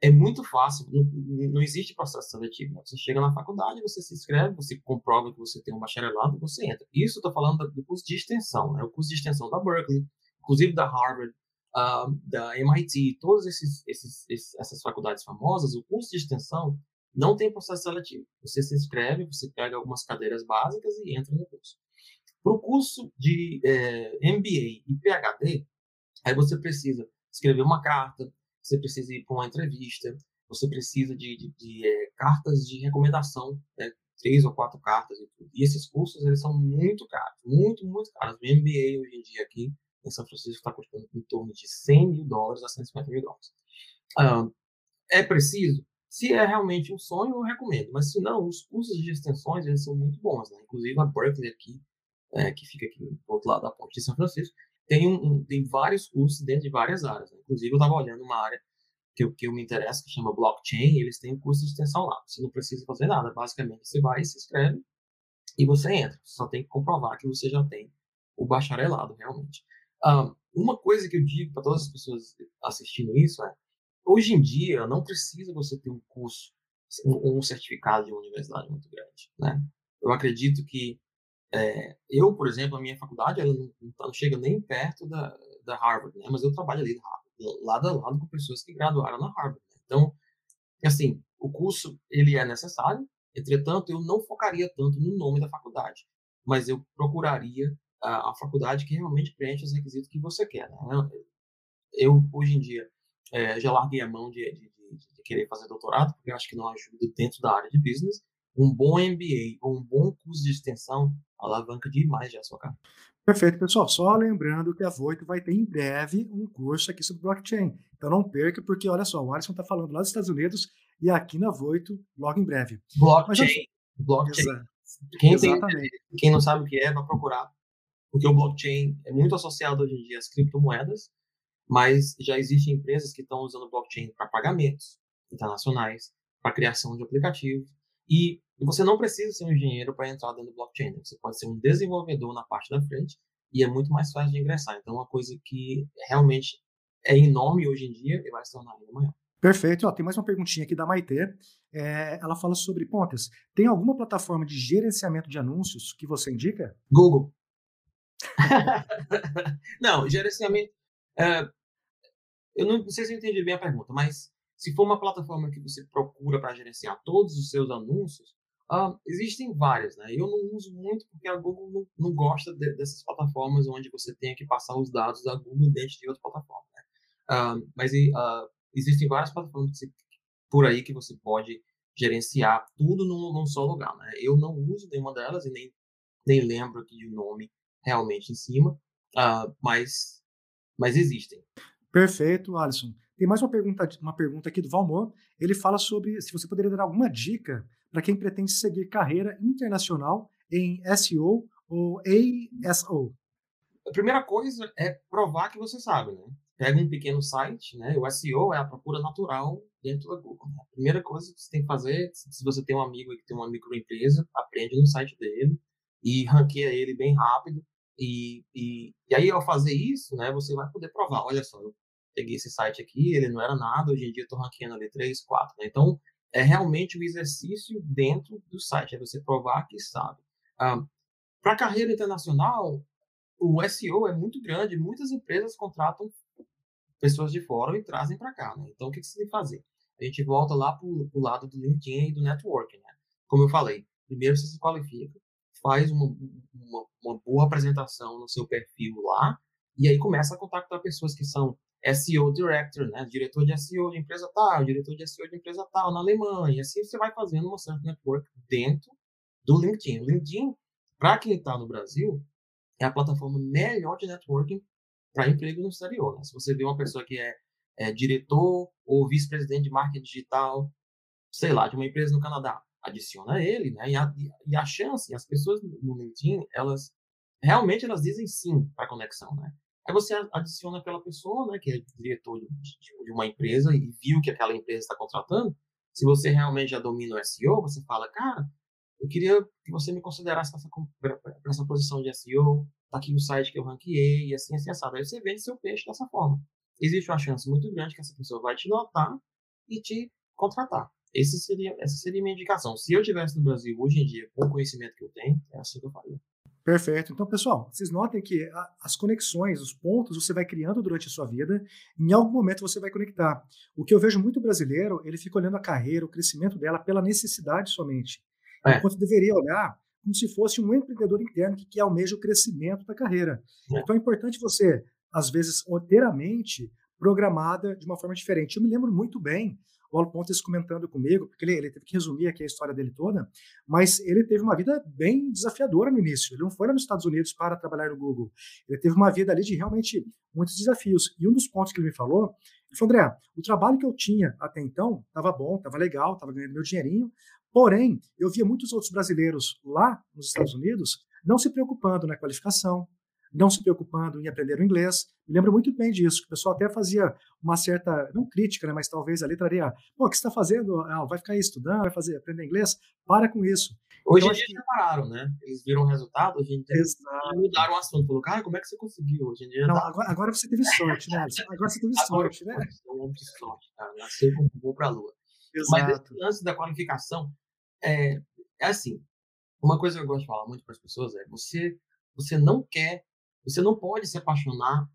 é muito fácil, não, não existe processo seletivo. Né? Você chega na faculdade, você se inscreve, você comprova que você tem um bacharelado você entra. Isso estou falando do curso de extensão, né? o curso de extensão da Berkeley, inclusive da Harvard, uh, da MIT, todas esses, esses, esses, essas faculdades famosas, o curso de extensão não tem processo seletivo. Você se inscreve, você pega algumas cadeiras básicas e entra no curso. Para o curso de eh, MBA e PhD, aí você precisa escrever uma carta, você precisa ir para uma entrevista, você precisa de, de, de é, cartas de recomendação, né? três ou quatro cartas e tudo. E esses cursos, eles são muito caros, muito, muito caros. O MBA hoje em dia aqui em São Francisco está custando em torno de 100 mil dólares a 150 mil dólares. Ah, é preciso? Se é realmente um sonho, eu recomendo. Mas se não, os cursos de extensões, eles são muito bons. Né? Inclusive a Berkeley aqui, é, que fica aqui do outro lado da ponte de São Francisco, tem, um, tem vários cursos dentro de várias áreas. Né? Inclusive, eu estava olhando uma área que eu, que eu me interesso, que chama blockchain, eles têm um curso de extensão lá. Você não precisa fazer nada. Basicamente, você vai, se inscreve e você entra. Você só tem que comprovar que você já tem o bacharelado, realmente. Um, uma coisa que eu digo para todas as pessoas assistindo isso é, hoje em dia, não precisa você ter um curso, um, um certificado de uma universidade muito grande, né? Eu acredito que é, eu, por exemplo, a minha faculdade ela não, não, chega nem perto da, da Harvard, né? Mas eu trabalho ali lado a lado com pessoas que graduaram na Harvard. Né? Então, assim, o curso ele é necessário. Entretanto, eu não focaria tanto no nome da faculdade, mas eu procuraria a, a faculdade que realmente preenche os requisitos que você quer. Né? Eu hoje em dia é, já larguei a mão de, de, de, de querer fazer doutorado, porque eu acho que não ajuda dentro da área de business um bom MBA ou um bom curso de extensão alavanca demais já a sua carreira. Perfeito, pessoal. Só lembrando que a Voito vai ter em breve um curso aqui sobre blockchain. Então não perca, porque olha só, o Alisson está falando lá dos Estados Unidos e aqui na Voito logo em breve. Blockchain. Mas, blockchain. Quem, Exatamente. Tem, quem não sabe o que é, vai procurar. Porque o blockchain é muito associado hoje em dia às criptomoedas, mas já existem empresas que estão usando blockchain para pagamentos internacionais, para criação de aplicativos. E e você não precisa ser um engenheiro para entrar dentro do blockchain. Né? Você pode ser um desenvolvedor na parte da frente e é muito mais fácil de ingressar. Então, é uma coisa que realmente é enorme hoje em dia e vai se tornar ainda maior. Perfeito. Ó, tem mais uma perguntinha aqui da Maite. É, ela fala sobre Pontes. Tem alguma plataforma de gerenciamento de anúncios que você indica? Google. não, gerenciamento. É, eu não, não, sei se eu entendi bem a pergunta, mas se for uma plataforma que você procura para gerenciar todos os seus anúncios, Uh, existem várias, né? Eu não uso muito porque a Google não, não gosta de, dessas plataformas onde você tem que passar os dados da Google dentro de outra plataforma, né? Uh, mas uh, existem várias plataformas você, por aí que você pode gerenciar tudo num, num, só lugar, né? Eu não uso nenhuma delas e nem, nem lembro aqui de um nome realmente em cima, mas, mas existem. Perfeito, Alisson. Tem mais uma pergunta, uma pergunta aqui do Valmor. Ele fala sobre se você poderia dar alguma dica para quem pretende seguir carreira internacional em SEO ou ASO? A primeira coisa é provar que você sabe, né? Pega um pequeno site, né? O SEO é a procura natural dentro da Google. Né? A primeira coisa que você tem que fazer, se você tem um amigo que tem uma microempresa, aprende no site dele e ranqueia ele bem rápido. E, e, e aí, ao fazer isso, né, você vai poder provar, olha só, eu peguei esse site aqui, ele não era nada, hoje em dia eu estou ranqueando ali 3, 4. Né? Então, é realmente o exercício dentro do site, é você provar que sabe. Ah, Para a carreira internacional, o SEO é muito grande, muitas empresas contratam pessoas de fora e trazem para cá. Né? Então, o que, que você tem que fazer? A gente volta lá para o lado do LinkedIn e do networking. Né? Como eu falei, primeiro você se qualifica, faz uma, uma, uma boa apresentação no seu perfil lá, e aí começa a contactar pessoas que são SEO Director, né? diretor de SEO de empresa tal, diretor de SEO de empresa tal na Alemanha. E assim você vai fazendo uma certa network dentro do LinkedIn. LinkedIn, para quem está no Brasil, é a plataforma melhor de networking para emprego no exterior. Né? Se você vê uma pessoa que é, é diretor ou vice-presidente de marketing digital, sei lá, de uma empresa no Canadá, adiciona ele, né? E a, e a chance, as pessoas no LinkedIn, elas realmente elas dizem sim para conexão, né? Aí você adiciona aquela pessoa, né, que é diretor de, uma empresa e viu que aquela empresa está contratando. Se você realmente já domina o SEO, você fala, cara, eu queria que você me considerasse para essa, essa posição de SEO, tá aqui no site que eu ranqueei, e assim, assim, assado. Aí você vende seu peixe dessa forma. Existe uma chance muito grande que essa pessoa vai te notar e te contratar. Esse seria, essa seria minha indicação. Se eu estivesse no Brasil hoje em dia, com o conhecimento que eu tenho, é assim que eu faria. Perfeito. Então, pessoal, vocês notem que a, as conexões, os pontos, você vai criando durante a sua vida, em algum momento você vai conectar. O que eu vejo muito brasileiro, ele fica olhando a carreira, o crescimento dela pela necessidade somente. É. Enquanto deveria olhar como se fosse um empreendedor interno que, que almeja o crescimento da carreira. É. Então é importante você, às vezes, ter a mente programada de uma forma diferente. Eu me lembro muito bem Paulo Pontes comentando comigo, porque ele, ele, teve que resumir aqui a história dele toda, mas ele teve uma vida bem desafiadora no início. Ele não foi lá nos Estados Unidos para trabalhar no Google. Ele teve uma vida ali de realmente muitos desafios. E um dos pontos que ele me falou, ele falou, André, o trabalho que eu tinha até então estava bom, estava legal, estava ganhando meu dinheirinho, porém, eu via muitos outros brasileiros lá nos Estados Unidos não se preocupando na qualificação, não se preocupando em aprender o inglês. Me lembro muito bem disso, que o pessoal até fazia uma certa, não crítica, né, mas talvez ali traria, pô, o que você está fazendo? Ah, vai ficar aí estudando, vai fazer, aprender inglês? Para com isso. Hoje então, em dia que... pararam, né? Eles viram o resultado, hoje em dia Exato. mudaram o assunto. Falou, cara, como é que você conseguiu? Hoje em dia não, tá... agora, agora, você teve sorte, né? Agora você teve sorte, né? Homem de sorte, cara. Nasceu com um voo para a lua. Exato. Mas esse lance da qualificação, é, é assim, uma coisa que eu gosto de falar muito para as pessoas é, você, você não quer você não pode se apaixonar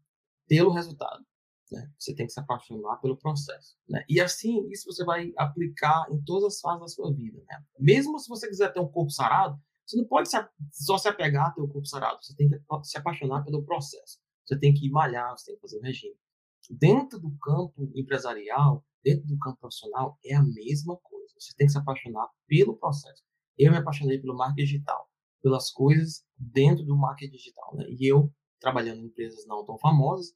pelo resultado. Né? Você tem que se apaixonar pelo processo. Né? E assim, isso você vai aplicar em todas as fases da sua vida. Né? Mesmo se você quiser ter um corpo sarado, você não pode só se apegar ao teu corpo sarado. Você tem que se apaixonar pelo processo. Você tem que malhar, você tem que fazer o regime. Dentro do campo empresarial, dentro do campo profissional, é a mesma coisa. Você tem que se apaixonar pelo processo. Eu me apaixonei pelo marketing digital, pelas coisas dentro do marketing digital. Né? E eu trabalhando em empresas não tão famosas,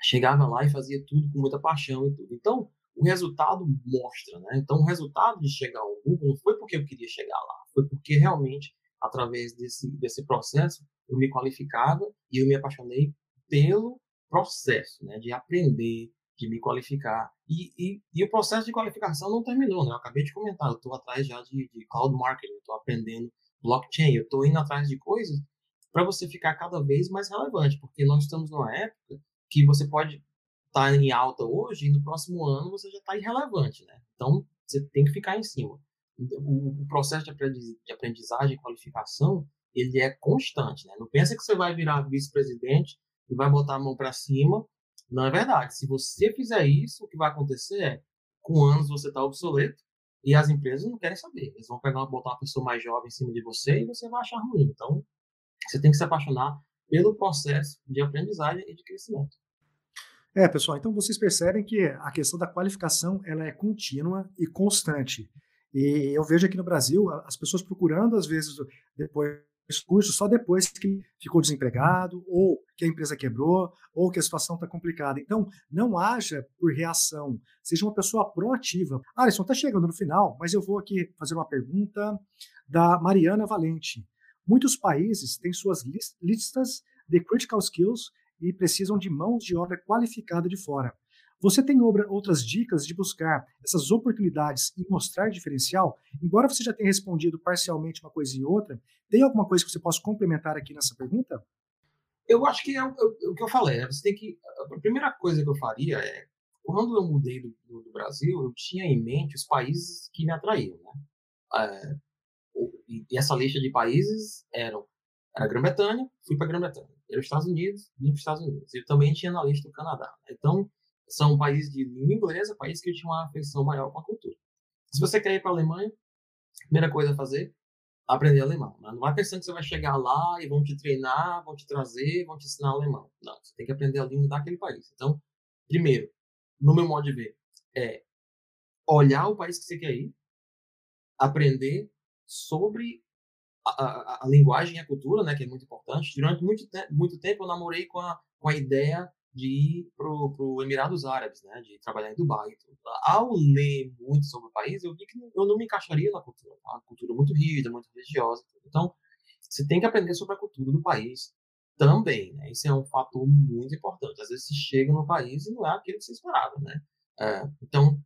chegava lá e fazia tudo com muita paixão e tudo. Então, o resultado mostra, né? Então, o resultado de chegar ao Google não foi porque eu queria chegar lá, foi porque realmente, através desse, desse processo, eu me qualificava e eu me apaixonei pelo processo, né? De aprender, de me qualificar. E, e, e o processo de qualificação não terminou, né? Eu acabei de comentar, eu estou atrás já de, de cloud marketing, estou aprendendo blockchain, eu estou indo atrás de coisas para você ficar cada vez mais relevante, porque nós estamos numa época que você pode estar tá em alta hoje e no próximo ano você já está irrelevante, né? Então, você tem que ficar em cima. O, o processo de aprendizagem e qualificação, ele é constante, né? Não pensa que você vai virar vice-presidente e vai botar a mão para cima. Não é verdade. Se você fizer isso, o que vai acontecer é, com anos você está obsoleto e as empresas não querem saber. Eles vão pegar, botar uma pessoa mais jovem em cima de você e você vai achar ruim. Então, você tem que se apaixonar pelo processo de aprendizagem e de crescimento. É, pessoal, então vocês percebem que a questão da qualificação ela é contínua e constante. E eu vejo aqui no Brasil as pessoas procurando, às vezes, depois curso só depois que ficou desempregado, ou que a empresa quebrou, ou que a situação está complicada. Então, não haja por reação, seja uma pessoa proativa. Alisson, está chegando no final, mas eu vou aqui fazer uma pergunta da Mariana Valente. Muitos países têm suas listas de critical skills e precisam de mãos de obra qualificada de fora. Você tem outras dicas de buscar essas oportunidades e mostrar diferencial? Embora você já tenha respondido parcialmente uma coisa e outra, tem alguma coisa que você possa complementar aqui nessa pergunta? Eu acho que é o, é o que eu falei. Né? Você tem que. A primeira coisa que eu faria é quando eu mudei do, do, do Brasil, eu tinha em mente os países que me atraíam, né? É, e essa lista de países eram era a Grã-Bretanha, fui para a Grã-Bretanha. Era os Estados Unidos, vim para os Estados Unidos. Eu também tinha na lista o Canadá. Então, são países de língua inglesa, países que tinham uma afeição maior com a cultura. Se você quer ir para a Alemanha, a primeira coisa a fazer, aprender alemão. Né? Não vai pensando que você vai chegar lá e vão te treinar, vão te trazer, vão te ensinar alemão. Não, você tem que aprender a língua daquele país. Então, primeiro, no meu modo de ver, é olhar o país que você quer ir, aprender sobre a, a, a, linguagem e a cultura, né, que é muito importante. Durante muito, te muito tempo eu namorei com a, com a ideia de ir para os Emirados Árabes, né, de trabalhar em Dubai. Ao ler muito sobre o país, eu vi que eu não me encaixaria na cultura. Tá? Uma cultura muito rígida, muito religiosa. Então, você tem que aprender sobre a cultura do país também. Né? Isso é um fator muito importante. Às vezes você chega no país e não é aquilo que você esperava. Né? É, então,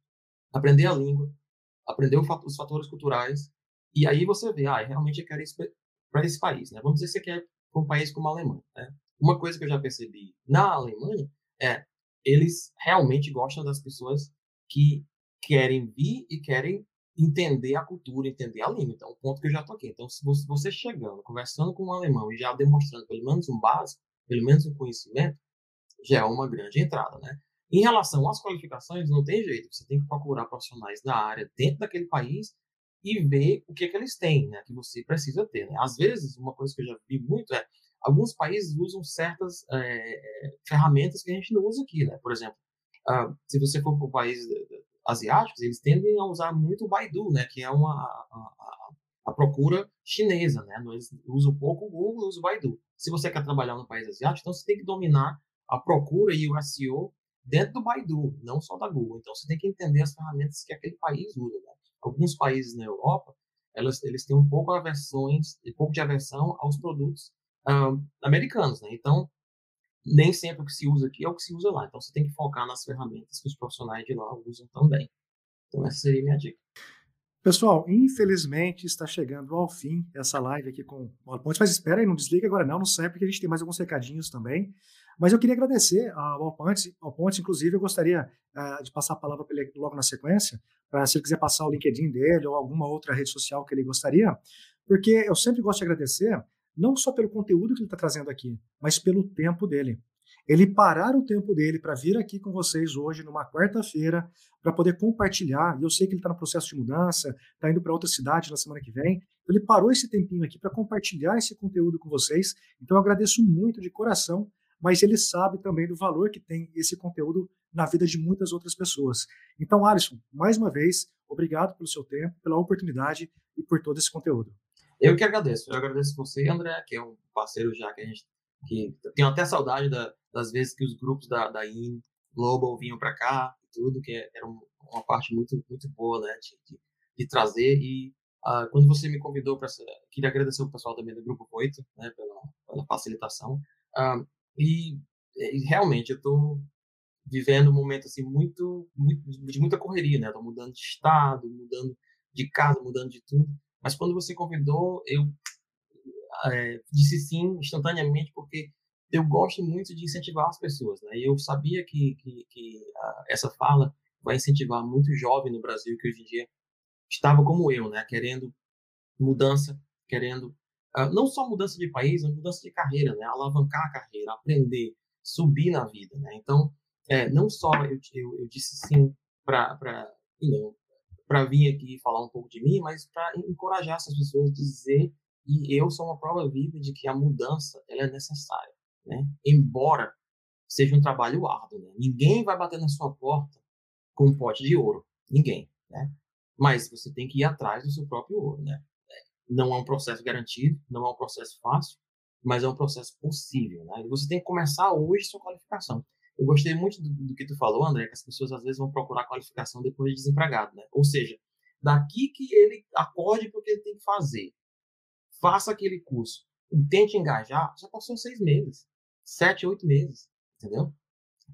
aprender a língua, aprender os fatores culturais, e aí você vê, ah, realmente eu quero ir para esse país, né? Vamos dizer que você quer para um país como a Alemanha, né? Uma coisa que eu já percebi na Alemanha é eles realmente gostam das pessoas que querem vir e querem entender a cultura, entender a língua. Então, o ponto que eu já toquei. Então, se você chegando, conversando com um alemão e já demonstrando pelo menos um básico, pelo menos um conhecimento, já é uma grande entrada, né? Em relação às qualificações, não tem jeito. Você tem que procurar profissionais da área dentro daquele país e ver o que, é que eles têm, né, que você precisa ter. Né? Às vezes, uma coisa que eu já vi muito é alguns países usam certas é, ferramentas que a gente não usa aqui, né? Por exemplo, uh, se você for para países asiáticos, eles tendem a usar muito o Baidu, né? Que é uma a, a, a procura chinesa, né? Eles usam pouco o Google, usam o Baidu. Se você quer trabalhar no país asiático, então você tem que dominar a procura e o SEO dentro do Baidu, não só da Google. Então você tem que entender as ferramentas que aquele país usa, né? Alguns países na Europa, elas, eles têm um pouco aversões, um pouco de aversão aos produtos uh, americanos, né? Então, nem sempre o que se usa aqui é o que se usa lá. Então, você tem que focar nas ferramentas que os profissionais de lá usam também. Então, essa seria a minha dica. Pessoal, infelizmente está chegando ao fim essa live aqui com o Alpontes, mas espera aí, não desliga agora não, não sai porque a gente tem mais alguns recadinhos também. Mas eu queria agradecer ao Alpontes, Alpontes inclusive eu gostaria uh, de passar a palavra para ele logo na sequência, para se ele quiser passar o LinkedIn dele ou alguma outra rede social que ele gostaria, porque eu sempre gosto de agradecer, não só pelo conteúdo que ele está trazendo aqui, mas pelo tempo dele ele parar o tempo dele para vir aqui com vocês hoje, numa quarta-feira, para poder compartilhar. E eu sei que ele está no processo de mudança, está indo para outra cidade na semana que vem. Ele parou esse tempinho aqui para compartilhar esse conteúdo com vocês. Então eu agradeço muito de coração, mas ele sabe também do valor que tem esse conteúdo na vida de muitas outras pessoas. Então, Alisson, mais uma vez, obrigado pelo seu tempo, pela oportunidade e por todo esse conteúdo. Eu que agradeço. Eu agradeço você, André, que é um parceiro já que a gente que tenho até saudade da, das vezes que os grupos da, da IN Global vinham para cá e tudo, que era uma parte muito, muito boa, né, de, de, trazer. E uh, quando você me convidou para queria agradecer o pessoal também do Grupo 8, né, pela, pela facilitação. Uh, e, e, realmente eu estou vivendo um momento assim muito, muito de muita correria, né? Estou mudando de estado, mudando de casa, mudando de tudo. Mas quando você convidou, eu é, disse sim instantaneamente porque eu gosto muito de incentivar as pessoas, né? E eu sabia que, que, que a, essa fala vai incentivar muito jovem no Brasil que hoje em dia estava como eu, né? Querendo mudança, querendo uh, não só mudança de país, mas mudança de carreira, né? Alavancar a carreira, aprender, subir na vida, né? Então, é, não só eu, eu, eu disse sim para para vir aqui falar um pouco de mim, mas para encorajar essas pessoas a dizer e eu sou uma prova viva de que a mudança ela é necessária, né? Embora seja um trabalho árduo, né? Ninguém vai bater na sua porta com um pote de ouro, ninguém, né? Mas você tem que ir atrás do seu próprio ouro, né? Não é um processo garantido, não é um processo fácil, mas é um processo possível, né? E você tem que começar hoje sua qualificação. Eu gostei muito do, do, que tu falou, André, que as pessoas às vezes vão procurar qualificação depois de desempregado, né? Ou seja, daqui que ele acorde porque ele tem que fazer, faça aquele curso e tente engajar, já passou seis meses, sete, oito meses, entendeu?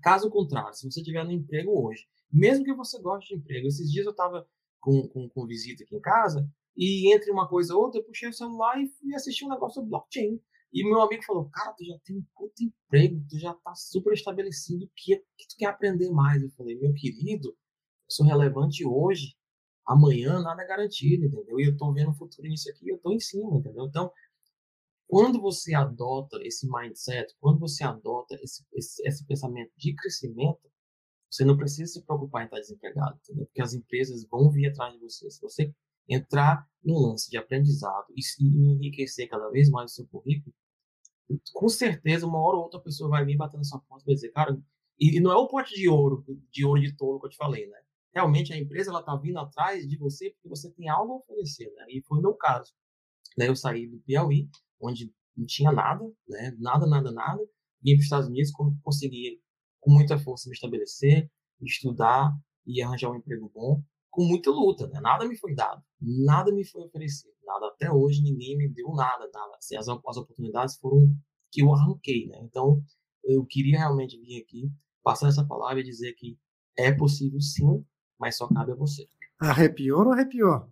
Caso contrário, se você tiver no emprego hoje, mesmo que você goste de emprego, esses dias eu estava com, com, com visita aqui em casa e entre uma coisa e outra, eu puxei o celular e fui assistir um negócio sobre blockchain. E meu amigo falou, cara, tu já tem um puto emprego, tu já tá super estabelecido, o que, que tu quer aprender mais? Eu falei, meu querido, eu sou relevante hoje, amanhã nada é garantido, entendeu? E eu estou vendo o futuro nisso aqui, eu estou em cima, entendeu? Então, quando você adota esse mindset, quando você adota esse, esse, esse pensamento de crescimento, você não precisa se preocupar em estar desempregado, entendeu? Porque as empresas vão vir atrás de você. Se você entrar no lance de aprendizado e enriquecer cada vez mais o seu currículo, com certeza uma hora ou outra pessoa vai vir batendo sua porta e vai dizer, cara, e, não é o pote de ouro, de ouro de tolo que eu te falei, né? realmente a empresa ela está vindo atrás de você porque você tem algo a oferecer, né? E foi o meu caso. Daí eu saí do Piauí, onde não tinha nada, né? Nada, nada, nada. Vim para os Estados Unidos, consegui com muita força me estabelecer, estudar e arranjar um emprego bom, com muita luta, né? Nada me foi dado, nada me foi oferecido, nada. Até hoje ninguém me deu nada, nada. Assim, as, as oportunidades foram que eu arranquei, né? Então eu queria realmente vir aqui passar essa palavra e dizer que é possível sim mas só cabe a você. Arrepiou ou arrepiou?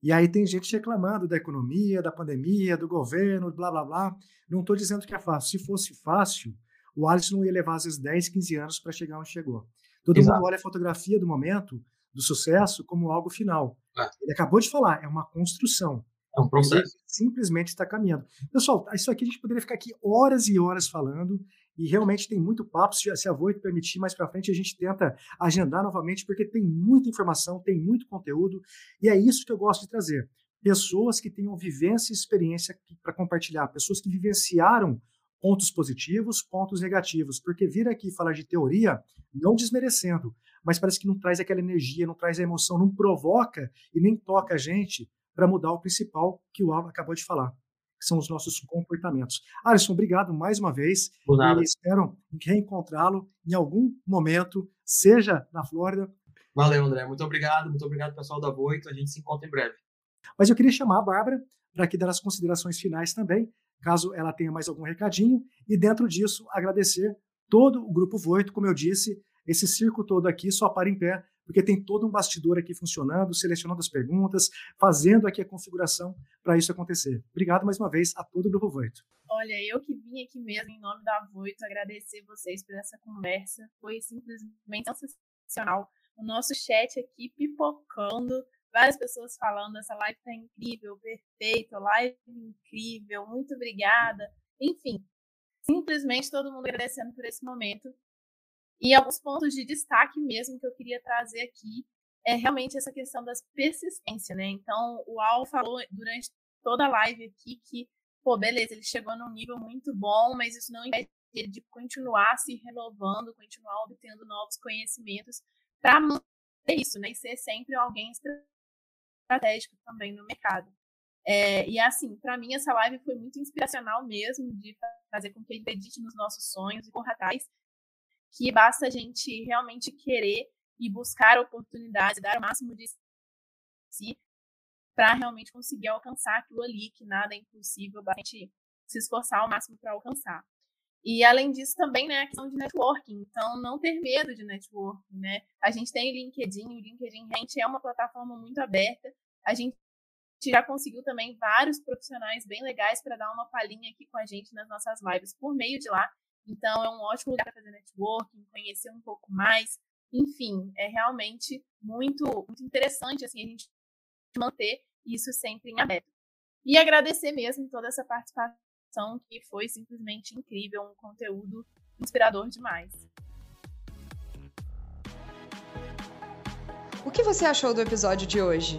E aí tem gente reclamando da economia, da pandemia, do governo, blá blá blá. Não estou dizendo que é fácil. Se fosse fácil, o Alisson não ia levar às vezes 10, 15 anos para chegar onde chegou. Todo Exato. mundo olha a fotografia do momento, do sucesso, como algo final. É. Ele acabou de falar, é uma construção. É um processo. Simplesmente está caminhando. Pessoal, isso aqui a gente poderia ficar aqui horas e horas falando e realmente tem muito papo. Se, se a Voito permitir, mais para frente a gente tenta agendar novamente, porque tem muita informação, tem muito conteúdo, e é isso que eu gosto de trazer. Pessoas que tenham vivência e experiência para compartilhar, pessoas que vivenciaram pontos positivos, pontos negativos, porque vir aqui falar de teoria, não desmerecendo, mas parece que não traz aquela energia, não traz a emoção, não provoca e nem toca a gente para mudar o principal que o Alan acabou de falar que são os nossos comportamentos. Alisson, obrigado mais uma vez. Por nada. E espero reencontrá-lo em algum momento, seja na Flórida. Valeu, André. Muito obrigado. Muito obrigado, pessoal da Voito. A gente se encontra em breve. Mas eu queria chamar a Bárbara para que dar as considerações finais também. caso ela tenha mais algum recadinho. E dentro disso, agradecer todo o Grupo Voito, como eu disse, esse circo todo aqui só para em pé, porque tem todo um bastidor aqui funcionando, selecionando as perguntas, fazendo aqui a configuração para isso acontecer. Obrigado mais uma vez a todo o Grupo Voito. Olha, eu que vim aqui mesmo em nome da Voito agradecer vocês por essa conversa. Foi simplesmente sensacional. O nosso chat aqui pipocando, várias pessoas falando, essa live tá incrível, perfeito, live incrível, muito obrigada. Enfim, simplesmente todo mundo agradecendo por esse momento. E alguns pontos de destaque mesmo que eu queria trazer aqui é realmente essa questão das persistência, né? Então, o Al falou durante toda a live aqui que, pô, beleza, ele chegou num nível muito bom, mas isso não impede ele de continuar se renovando, continuar obtendo novos conhecimentos para manter isso, né? E ser sempre alguém estratégico também no mercado. É, e assim, para mim essa live foi muito inspiracional mesmo, de fazer com que gente acredite nos nossos sonhos e corra atrás, que basta a gente realmente querer e buscar oportunidades, dar o máximo de si para realmente conseguir alcançar aquilo ali, que nada é impossível, basta a gente se esforçar ao máximo para alcançar. E além disso também, né, a questão de networking. Então, não ter medo de networking, né? A gente tem o LinkedIn, o LinkedIn realmente é uma plataforma muito aberta. A gente já conseguiu também vários profissionais bem legais para dar uma palhinha aqui com a gente nas nossas lives por meio de lá. Então, é um ótimo lugar para fazer networking, conhecer um pouco mais. Enfim, é realmente muito, muito interessante assim, a gente manter isso sempre em aberto. E agradecer mesmo toda essa participação que foi simplesmente incrível, um conteúdo inspirador demais. O que você achou do episódio de hoje?